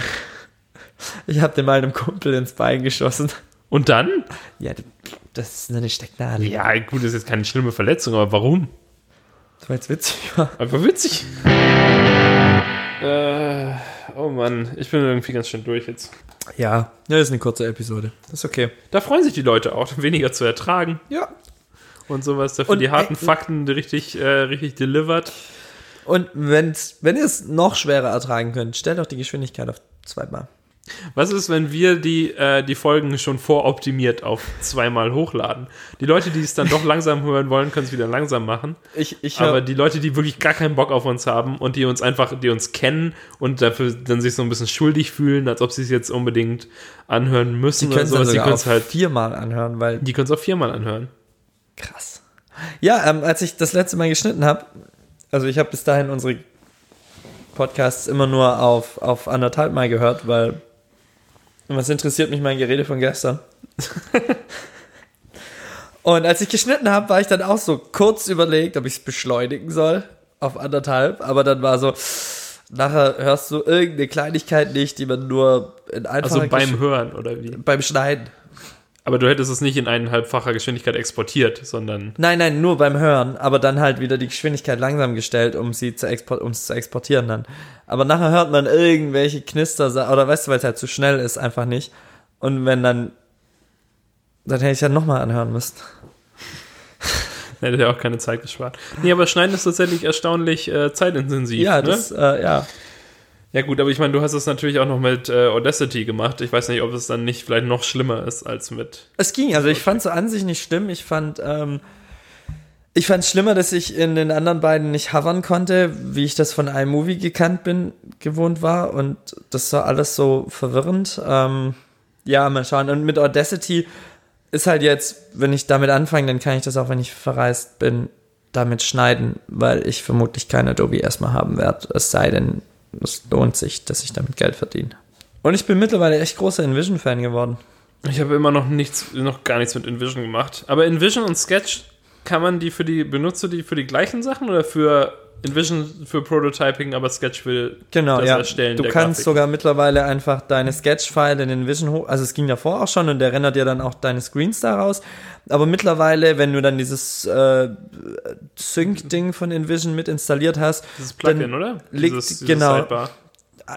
Ich habe dem mal einem Kumpel ins Bein geschossen. Und dann? Ja, das ist eine Stecknadel. Ja, gut, das ist jetzt keine schlimme Verletzung, aber warum? Weil es witzig <laughs> war. Einfach witzig. Äh, oh Mann, ich bin irgendwie ganz schön durch jetzt. Ja. Ja, das ist eine kurze Episode. Das ist okay. Da freuen sich die Leute auch, <laughs> weniger zu ertragen Ja. und sowas. Dafür Und, die harten äh, Fakten richtig, äh, richtig delivered. Und wenn's, wenn ihr es noch schwerer ertragen könnt, stellt doch die Geschwindigkeit auf zweimal. Was ist, wenn wir die, äh, die Folgen schon voroptimiert auf zweimal hochladen? Die Leute, die es dann doch langsam hören wollen, können es wieder langsam machen. Ich, ich Aber die Leute, die wirklich gar keinen Bock auf uns haben und die uns einfach, die uns kennen und dafür dann sich so ein bisschen schuldig fühlen, als ob sie es jetzt unbedingt anhören müssen die können es dann die können es halt, viermal anhören, weil die können es auch viermal anhören. Krass. Ja, ähm, als ich das letzte Mal geschnitten habe, also ich habe bis dahin unsere Podcasts immer nur auf, auf anderthalb Mal gehört, weil was interessiert mich mein Gerede von gestern. <laughs> Und als ich geschnitten habe, war ich dann auch so kurz überlegt, ob ich es beschleunigen soll auf anderthalb, aber dann war so, nachher hörst du irgendeine Kleinigkeit nicht, die man nur in einfacher Also beim Gesch- Hören oder wie? beim Schneiden. Aber du hättest es nicht in eineinhalbfacher Geschwindigkeit exportiert, sondern. Nein, nein, nur beim Hören, aber dann halt wieder die Geschwindigkeit langsam gestellt, um sie zu, export um es zu exportieren dann. Aber nachher hört man irgendwelche Knister, oder weißt du, weil es halt zu schnell ist, einfach nicht. Und wenn dann, dann hätte ich ja nochmal anhören müssen. <laughs> Hätte ja auch keine Zeit gespart. Nee, aber Schneiden ist tatsächlich erstaunlich äh, zeitintensiv. Ja, ne? das, äh, ja. Ja gut, aber ich meine, du hast es natürlich auch noch mit äh, Audacity gemacht. Ich weiß nicht, ob es dann nicht vielleicht noch schlimmer ist als mit. Es ging, also ich fand es so an sich nicht schlimm. Ich fand, ähm, ich fand es schlimmer, dass ich in den anderen beiden nicht hovern konnte, wie ich das von iMovie gekannt bin, gewohnt war. Und das war alles so verwirrend. Ähm, ja, mal schauen. Und mit Audacity ist halt jetzt, wenn ich damit anfange, dann kann ich das auch, wenn ich verreist bin, damit schneiden, weil ich vermutlich kein Adobe erstmal haben werde. Es sei denn, es lohnt sich, dass ich damit Geld verdiene. Und ich bin mittlerweile echt großer InVision-Fan geworden. Ich habe immer noch nichts, noch gar nichts mit InVision gemacht. Aber InVision und Sketch kann man die für die, benutze die für die gleichen Sachen oder für InVision für Prototyping, aber Sketch für Genau, das ja. Erstellen Du kannst Grafik? sogar mittlerweile einfach deine Sketch-File in InVision hoch, also es ging davor auch schon und der rendert dir dann auch deine Screens daraus. Aber mittlerweile, wenn du dann dieses äh, Sync-Ding von InVision mit installiert hast, Dieses Plugin, dann oder? liegt- dieses, dieses genau. Sidebar.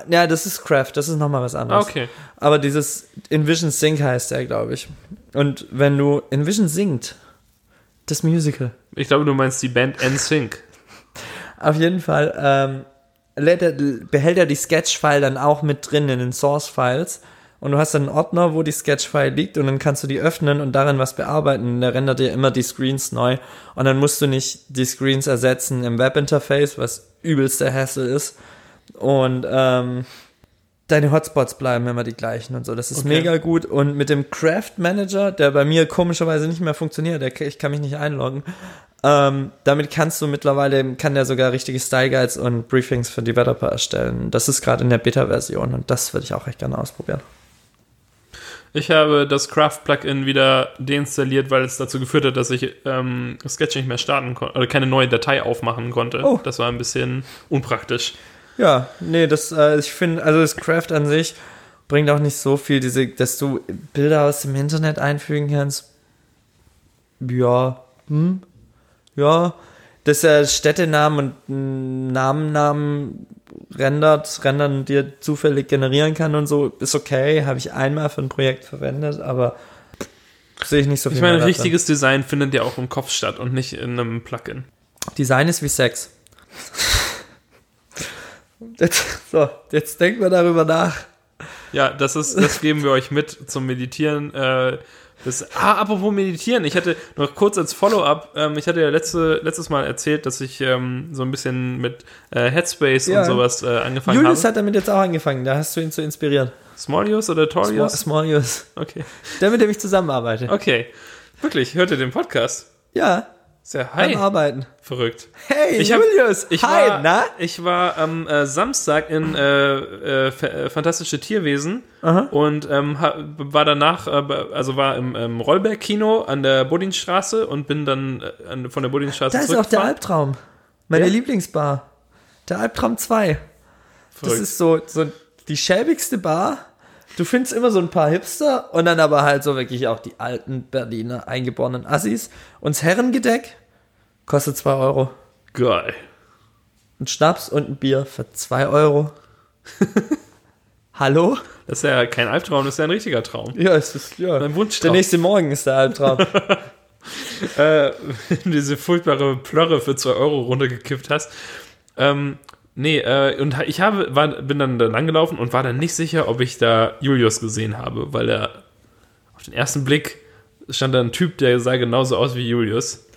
ja, das ist Craft, das ist nochmal was Ah, anderes. okay. Aber dieses InVision Sync heißt der, glaube ich. Und wenn du InVision singt, das Musical, Ich glaube, du meinst die Band NSYNC. Auf jeden Fall ähm, er, behält er die Sketch-File dann auch mit drin in den Source-Files. Und du hast dann einen Ordner, wo die Sketch-File liegt und dann kannst du die öffnen und darin was bearbeiten. Und der rendert dir immer die Screens neu. Und dann musst du nicht die Screens ersetzen im Webinterface, was übelst der Hassel ist. Und ähm, deine Hotspots bleiben immer die gleichen und so. Das ist Okay. mega gut. Und mit dem Craft Manager, der bei mir komischerweise nicht mehr funktioniert, der, ich kann mich nicht einloggen, ähm, damit kannst du mittlerweile, kann der sogar richtige Style Guides und Briefings für Developer erstellen. Das ist gerade in der Beta-Version und das würde ich auch echt gerne ausprobieren. Ich habe das Craft-Plugin wieder deinstalliert, weil es dazu geführt hat, dass ich ähm, Sketch nicht mehr starten konnte, oder keine neue Datei aufmachen konnte. Oh. Das war ein bisschen unpraktisch. Ja, nee, das, äh, ich finde, also das Craft an sich bringt auch nicht so viel, diese, dass du Bilder aus dem Internet einfügen kannst. Ja, hm, ja, dass er Städtenamen und Namennamen rendert, rendern dir zufällig generieren kann und so, ist okay, habe ich einmal für ein Projekt verwendet, aber sehe ich nicht so viel Ich meine, Mehrwert drin. richtiges Design findet ja auch im Kopf statt und nicht in einem Plugin. Design ist wie Sex. Jetzt, so, jetzt denkt man darüber nach. Ja, das ist, das geben wir euch mit zum Meditieren. Äh, das, ah, apropos Meditieren, ich hatte noch kurz als Follow-up, ähm, ich hatte ja letzte, letztes Mal erzählt, dass ich ähm, so ein bisschen mit äh, Headspace Ja. und sowas äh, angefangen Julius habe. hat damit jetzt auch angefangen, da hast du ihn so inspiriert. Smolius oder Torius? Small Julius. Okay. Der, mit dem ich zusammenarbeite. Okay. Wirklich, hört ihr den Podcast? Ja, Ist ja beim hi. Arbeiten. Verrückt. Hey, Ich hab- Julius! Ich Hi, war, na? ich war am äh, Samstag in äh, äh, äh, Fantastische Tierwesen Aha. und ähm, war danach, äh, also war im, im Rollberg-Kino an der Bodinstraße und bin dann äh, an, von der Bodinstraße Da ist auch der. Albtraum. Meine Ja? Lieblingsbar. Der Albtraum 2. Das Verrückt. ist so, so die schäbigste Bar. Du findest immer so ein paar Hipster und dann aber halt so wirklich auch die alten Berliner eingeborenen Assis. Und das Herrengedeck kostet 2 Euro. Geil. Ein Schnaps und ein Bier für 2 Euro. <laughs> Hallo? Das ist ja kein Albtraum, das ist ja ein richtiger Traum. Ja, es ist ja. Ein Der Wunschtraum. nächste Morgen ist der Albtraum. <laughs> äh, <laughs> diese furchtbare Plörre für 2 Euro runtergekippt hast. Ähm, nee, äh, und ich habe, war, bin dann da langgelaufen und war dann nicht sicher, ob ich da Julius gesehen habe, weil er auf den ersten Blick stand da ein Typ, der sah genauso aus wie Julius.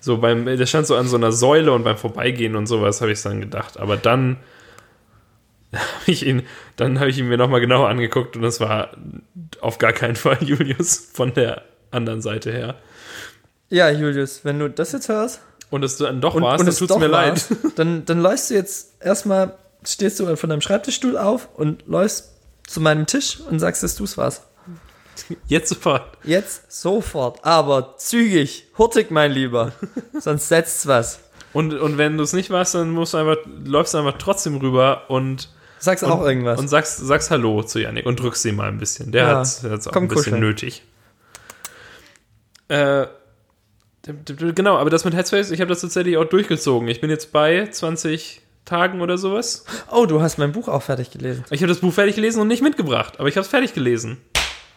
So beim, der stand so an so einer Säule und beim Vorbeigehen und sowas habe ich dann gedacht. Aber dann <laughs> habe ich ihn, dann habe ich ihn mir nochmal genauer angeguckt und das war auf gar keinen Fall <laughs> Julius von der anderen Seite her. ja, Julius, wenn du das jetzt hörst und es dann doch und, warst, und dann es tut's mir leid. war's, <laughs> dann, dann läufst du jetzt erstmal, stehst du von deinem Schreibtischstuhl auf und läufst zu meinem Tisch und sagst, dass du es warst. Jetzt sofort. Jetzt sofort, aber zügig, hurtig, mein Lieber. <laughs> Sonst setzt's was. Und, und wenn du es nicht warst, dann musst du einfach, läufst du einfach trotzdem rüber und, Sagst und, auch irgendwas. und sagst, sagst Hallo zu Yannick und drückst ihn mal ein bisschen. Der Ja. hat es auch Komm, ein bisschen kuscheln. nötig. Äh, genau, aber das mit Headspace, ich habe das tatsächlich auch durchgezogen. Ich bin jetzt bei 20 Tagen oder sowas. Oh, du hast mein Buch auch fertig gelesen. Ich habe das Buch fertig gelesen und nicht mitgebracht, aber ich habe es fertig gelesen.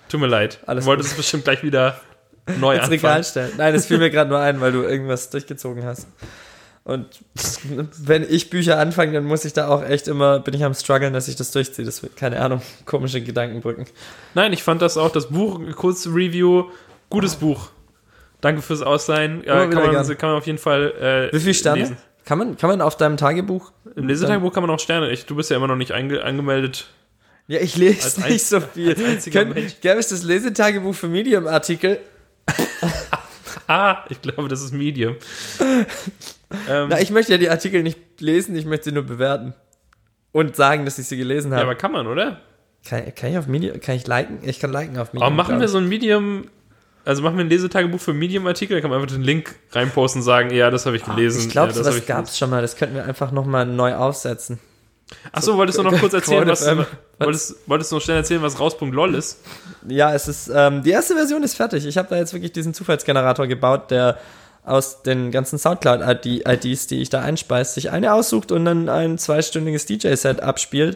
Tut mir leid. Alles du wolltest es bestimmt gleich wieder neu ins anfangen. Regal stellen. Nein, das fiel mir <laughs> gerade nur ein, weil du irgendwas durchgezogen hast. Und wenn ich Bücher anfange, dann muss ich da auch echt immer, bin ich am struggeln, dass ich das durchziehe. Das wird, keine Ahnung, komische Gedankenbrücken. Nein, ich fand das auch, das Buch, kurze Review, gutes Buch. Danke fürs Ausleihen. Ja, Immer kann, man, gern. kann man auf jeden Fall äh, Wie viele Sterne? lesen. Kann man, kann man auf deinem Tagebuch? Im Lesetagebuch kann man auch Sterne. Ich, du bist ja immer noch nicht einge angemeldet. Ja, ich lese nicht so viel. Gäbe es das Lesetagebuch für Medium-Artikel? <laughs> Ah, ich glaube, das ist Medium. ähm, <laughs> Na, ich möchte ja die Artikel nicht lesen, ich möchte sie nur bewerten. Und sagen, dass ich sie gelesen ja, habe. aber kann man, oder? kann, kann ich auf Medium, kann ich liken? Ich kann liken auf Medium. Aber machen wir so ein Medium, also machen wir ein Lesetagebuch für Medium-Artikel, da kann man einfach den Link reinposten und sagen, ja, das habe ich gelesen. Ah, Ich glaube, ja, das ich gab es schon mal. Das könnten wir einfach nochmal neu aufsetzen. Achso, wolltest du noch kurz erzählen, was, FM. wolltest, wolltest du noch schnell erzählen, was raus.lol ist? Ja, es ist, ähm, die erste Version ist fertig. Ich habe da jetzt wirklich diesen Zufallsgenerator gebaut, der aus den ganzen Soundcloud-IDs, die ich da einspeise, sich eine aussucht und dann ein zweistündiges DJ-Set abspielt,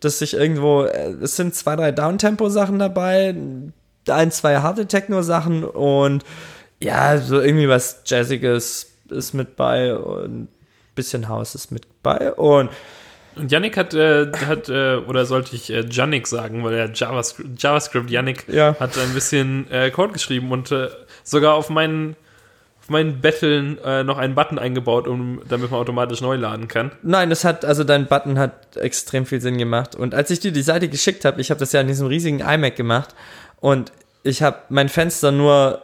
das sich irgendwo, äh, es sind zwei, drei Downtempo-Sachen dabei, ein, zwei harte Techno-Sachen und ja, so irgendwie was Jazziges ist mit bei und ein bisschen House ist mit bei und Und Yannick hat, äh, hat äh, oder sollte ich äh, Jannik sagen, weil er JavaScript, JavaScript Yannick Ja. hat ein bisschen äh, Code geschrieben und äh, sogar auf meinen, auf meinen Betteln äh, noch einen Button eingebaut, um, damit man automatisch neu laden kann. Nein, das hat, also dein Button hat extrem viel Sinn gemacht. Und als ich dir die Seite geschickt habe, ich habe das ja an diesem riesigen iMac gemacht und ich habe mein Fenster nur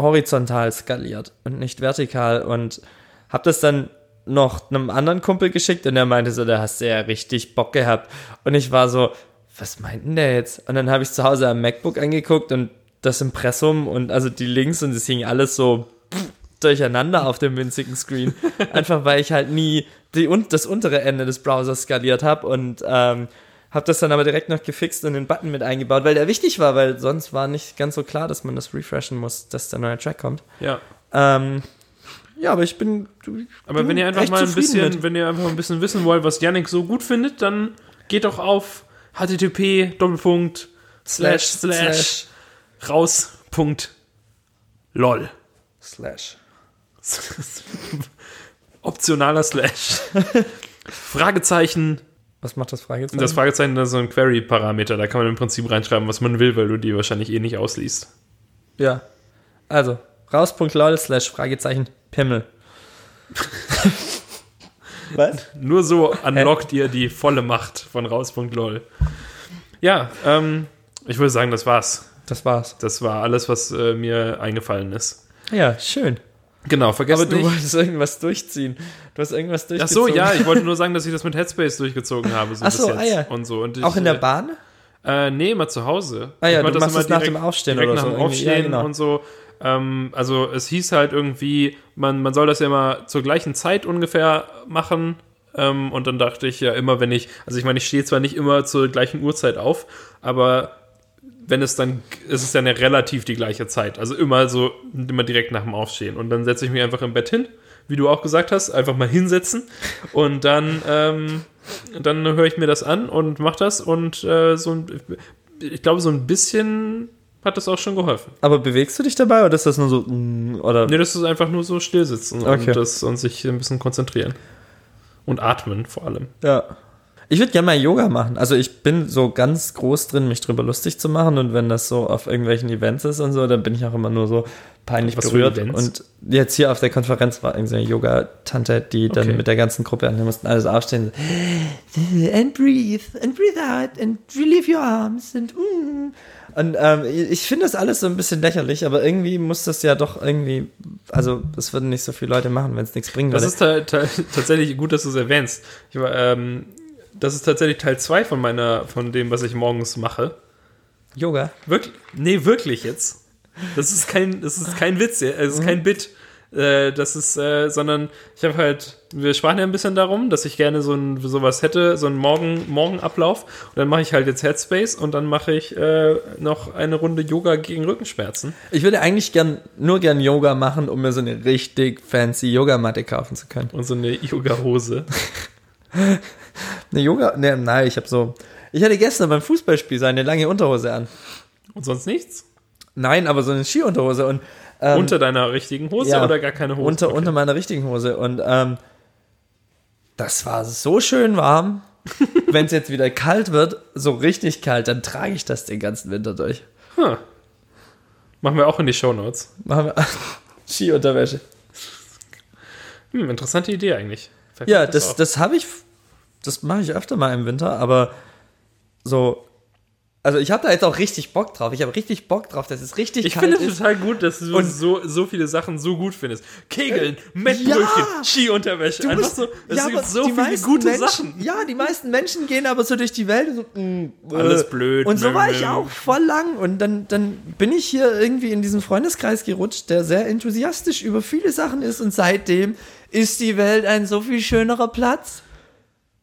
horizontal skaliert und nicht vertikal und habe das dann noch einem anderen Kumpel geschickt und der meinte so, da hast du ja richtig Bock gehabt. Und ich war so, was meint denn der jetzt? Und dann habe ich zu Hause am MacBook angeguckt und das Impressum und also die Links und es hing alles so durcheinander auf dem winzigen Screen. <laughs> Einfach weil ich halt nie die, und das untere Ende des Browsers skaliert habe und ähm, habe das dann aber direkt noch gefixt und den Button mit eingebaut, weil der wichtig war, weil sonst war nicht ganz so klar, dass man das refreshen muss, dass der neue Track kommt. Ja. Ähm, ja, aber ich bin. Aber bin wenn ihr einfach mal ein bisschen, mit. wenn ihr einfach ein bisschen wissen wollt, was Yannick so gut findet, dann geht doch auf http Doppelpunkt slash slash raus Punkt lol. Slash. <laughs> Optionaler Slash. Fragezeichen. Was macht das Fragezeichen? Das Fragezeichen ist so ein Query-Parameter. Da kann man im Prinzip reinschreiben, was man will, weil du die wahrscheinlich eh nicht ausliest. ja. Also, raus.lol slash Fragezeichen Pimmel. <laughs> Was? Nur so unlockt ihr die volle Macht von raus.lol. Ja, ähm, ich würde sagen, das war's. Das war's. Das war alles, was äh, mir eingefallen ist. Ja, schön. Genau, vergesst Aber du nicht. wolltest irgendwas durchziehen. Du hast irgendwas Ach durchgezogen. so, ja, ich wollte <laughs> nur sagen, dass ich das mit Headspace durchgezogen habe. So Ach so, bis jetzt ah ja. Und so. Und ich, Auch in der äh, Bahn? Äh, nee, immer zu Hause. Ah ja, Ich du machst das nach dem Aufstehen direkt oder nach so dem irgendwie. Aufstehen Ja, genau. und so. Ähm, also es hieß halt irgendwie, man, man soll das ja immer zur gleichen Zeit ungefähr machen. Ähm, und dann dachte ich ja immer, wenn ich, also ich meine, ich stehe zwar nicht immer zur gleichen Uhrzeit auf, aber wenn es dann, ist es dann ja relativ die gleiche Zeit. Also immer so, immer direkt nach dem Aufstehen. Und dann setze ich mich einfach im Bett hin, wie du auch gesagt hast, einfach mal hinsetzen und dann, ähm, dann höre ich mir das an und mache das und äh, so ein, ich glaube, so ein bisschen hat das auch schon geholfen. Aber bewegst du dich dabei oder ist das nur so, mm, oder? Nee, das ist einfach nur so stillsitzen Okay. und, das, und sich ein bisschen konzentrieren. Und atmen vor allem. Ja. Ich würde gerne mal Yoga machen. Also ich bin so ganz groß drin, mich drüber lustig zu machen und wenn das so auf irgendwelchen Events ist und so, dann bin ich auch immer nur so peinlich Was berührt. Und jetzt hier auf der Konferenz war irgendeine Yoga-Tante, die dann Okay. mit der ganzen Gruppe, und wir mussten alles aufstehen. And breathe, and breathe out, and relieve your arms, and mm. Und ähm, ich finde das alles so ein bisschen lächerlich, aber irgendwie muss das ja doch irgendwie, also das würden nicht so viele Leute machen, wenn es nichts bringen Das würde. ist ta- ta- tatsächlich gut, dass du es erwähnst. Ich, war, ähm, das ist tatsächlich Teil 2 von meiner, von dem, was ich morgens mache. Yoga. Wirklich? Nee, wirklich jetzt. Das ist kein, das ist kein Witz, es ist kein Bit. Äh, das ist, äh, sondern ich habe halt, wir sprachen ja ein bisschen darum, dass ich gerne so ein, sowas hätte, so einen Morgen, Morgenablauf. Und dann mache ich halt jetzt Headspace und dann mache ich äh, noch eine Runde Yoga gegen Rückenschmerzen. Ich würde eigentlich gern, nur gern Yoga machen, um mir so eine richtig fancy Yogamatte kaufen zu können. Und so eine Yoga-Hose. <laughs> <laughs> Eine Yoga, ne, nein, ich habe so, ich hatte gestern beim Fußballspiel so eine lange Unterhose an. Und sonst nichts? Nein, aber so eine Skiunterhose und ähm, unter deiner richtigen Hose ja, oder gar keine Hose? Unter, Okay. unter meiner richtigen Hose. Und ähm, das war so schön warm. <laughs> Wenn es jetzt wieder kalt wird, so richtig kalt, dann trage ich das den ganzen Winter durch. Huh. Machen wir auch in die Shownotes. Machen wir <laughs> Skiunterwäsche. Hm, interessante Idee eigentlich. Vielleicht Ja, das, auch. das habe ich, das mache ich öfter mal im Winter, aber so, also ich habe da jetzt auch richtig Bock drauf. Ich habe richtig Bock drauf, dass es richtig Ich kalt finde es ist. total gut, dass du Und- so, so viele Sachen so gut findest. Kegeln, Mettbrötchen, Ja! Skiunterwäsche. Du Einfach musst- so, es ja, gibt so viele gute Menschen, Sachen. Ja, die meisten Menschen gehen aber so durch die Welt und so, mm, äh. Alles blöd, Und so war ich auch voll lang. Und dann, dann bin ich hier irgendwie in diesen Freundeskreis gerutscht, der sehr enthusiastisch über viele Sachen ist. Und seitdem ist die Welt ein so viel schönerer Platz.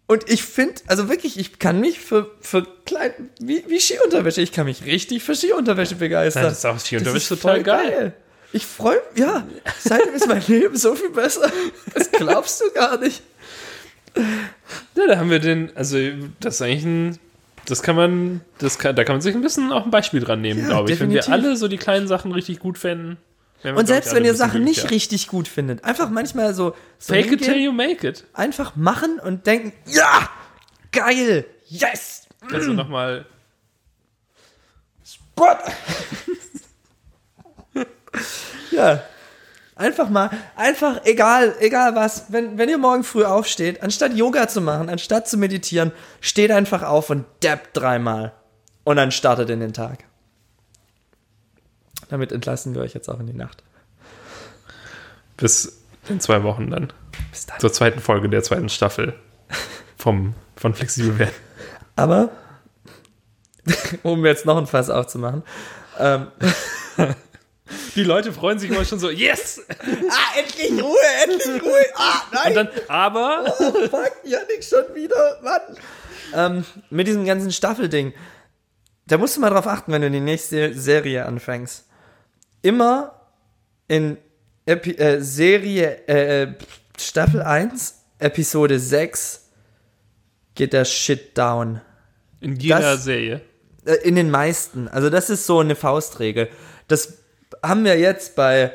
Und ich finde, also wirklich, ich kann mich für, für klein, wie, wie Skiunterwäsche, ich kann mich richtig für Skiunterwäsche begeistern. Das ist auch Skiunterwäsche Das ist total voll geil. Ich freue ja, seitdem ist mein Leben so viel besser. Das glaubst du gar nicht. Ja, da haben wir den, also das ist eigentlich ein, das kann man, das kann, da kann man sich ein bisschen auch ein Beispiel dran nehmen, Ja, glaube ich. Wenn wir definitiv. alle so die kleinen Sachen richtig gut fänden. Und selbst wenn ihr Sachen nicht richtig gut findet, einfach manchmal so, so Fake it till you make it. einfach machen und denken, ja, geil, yes, Kannst du nochmal, Gott. ja, einfach mal, einfach, egal, egal was, wenn, wenn ihr morgen früh aufsteht, anstatt Yoga zu machen, anstatt zu meditieren, steht einfach auf und dappt dreimal. Und dann startet in den Tag. Damit entlassen wir euch jetzt auch in die Nacht. bis in zwei Wochen dann. Bis dann. Zur zweiten Folge der zweiten Staffel vom, von Flexibel werden. Aber, <laughs> um jetzt noch ein Fass aufzumachen, ähm, Die Leute freuen sich immer schon so, yes! ah, endlich Ruhe, endlich Ruhe, ah, nein, Und dann, aber, fuck, Janik schon wieder, Mann. Ähm, mit diesem ganzen Staffelding, da musst du mal drauf achten, wenn du die nächste Serie anfängst. Immer in Epi äh, Serie, äh, Staffel 1, Episode 6 geht der Shit down. in jeder Das- Serie. Äh, in den meisten. Also das ist so eine Faustregel. Das haben wir jetzt bei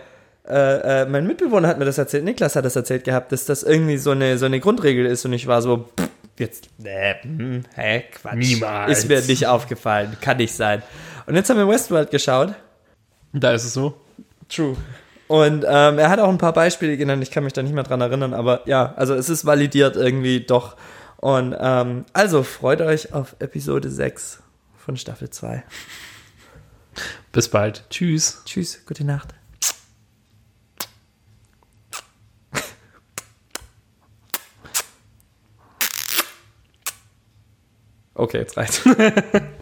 äh, äh, mein Mitbewohner hat mir das erzählt, Niklas hat das erzählt gehabt, dass das irgendwie so eine so eine Grundregel ist und ich war so pff, jetzt nee, hm, hä, Quatsch. Niemals. Ist mir nicht aufgefallen, kann nicht sein. Und jetzt haben wir Westworld geschaut. Da ist es so. True. Und ähm, er hat auch ein paar Beispiele genannt, ich kann mich da nicht mehr dran erinnern, aber ja, also es ist validiert irgendwie doch. Und ähm, also freut euch auf Episode 6 von Staffel 2. Bis bald. Tschüss. Tschüss, gute Nacht. Okay, jetzt reicht's. <laughs>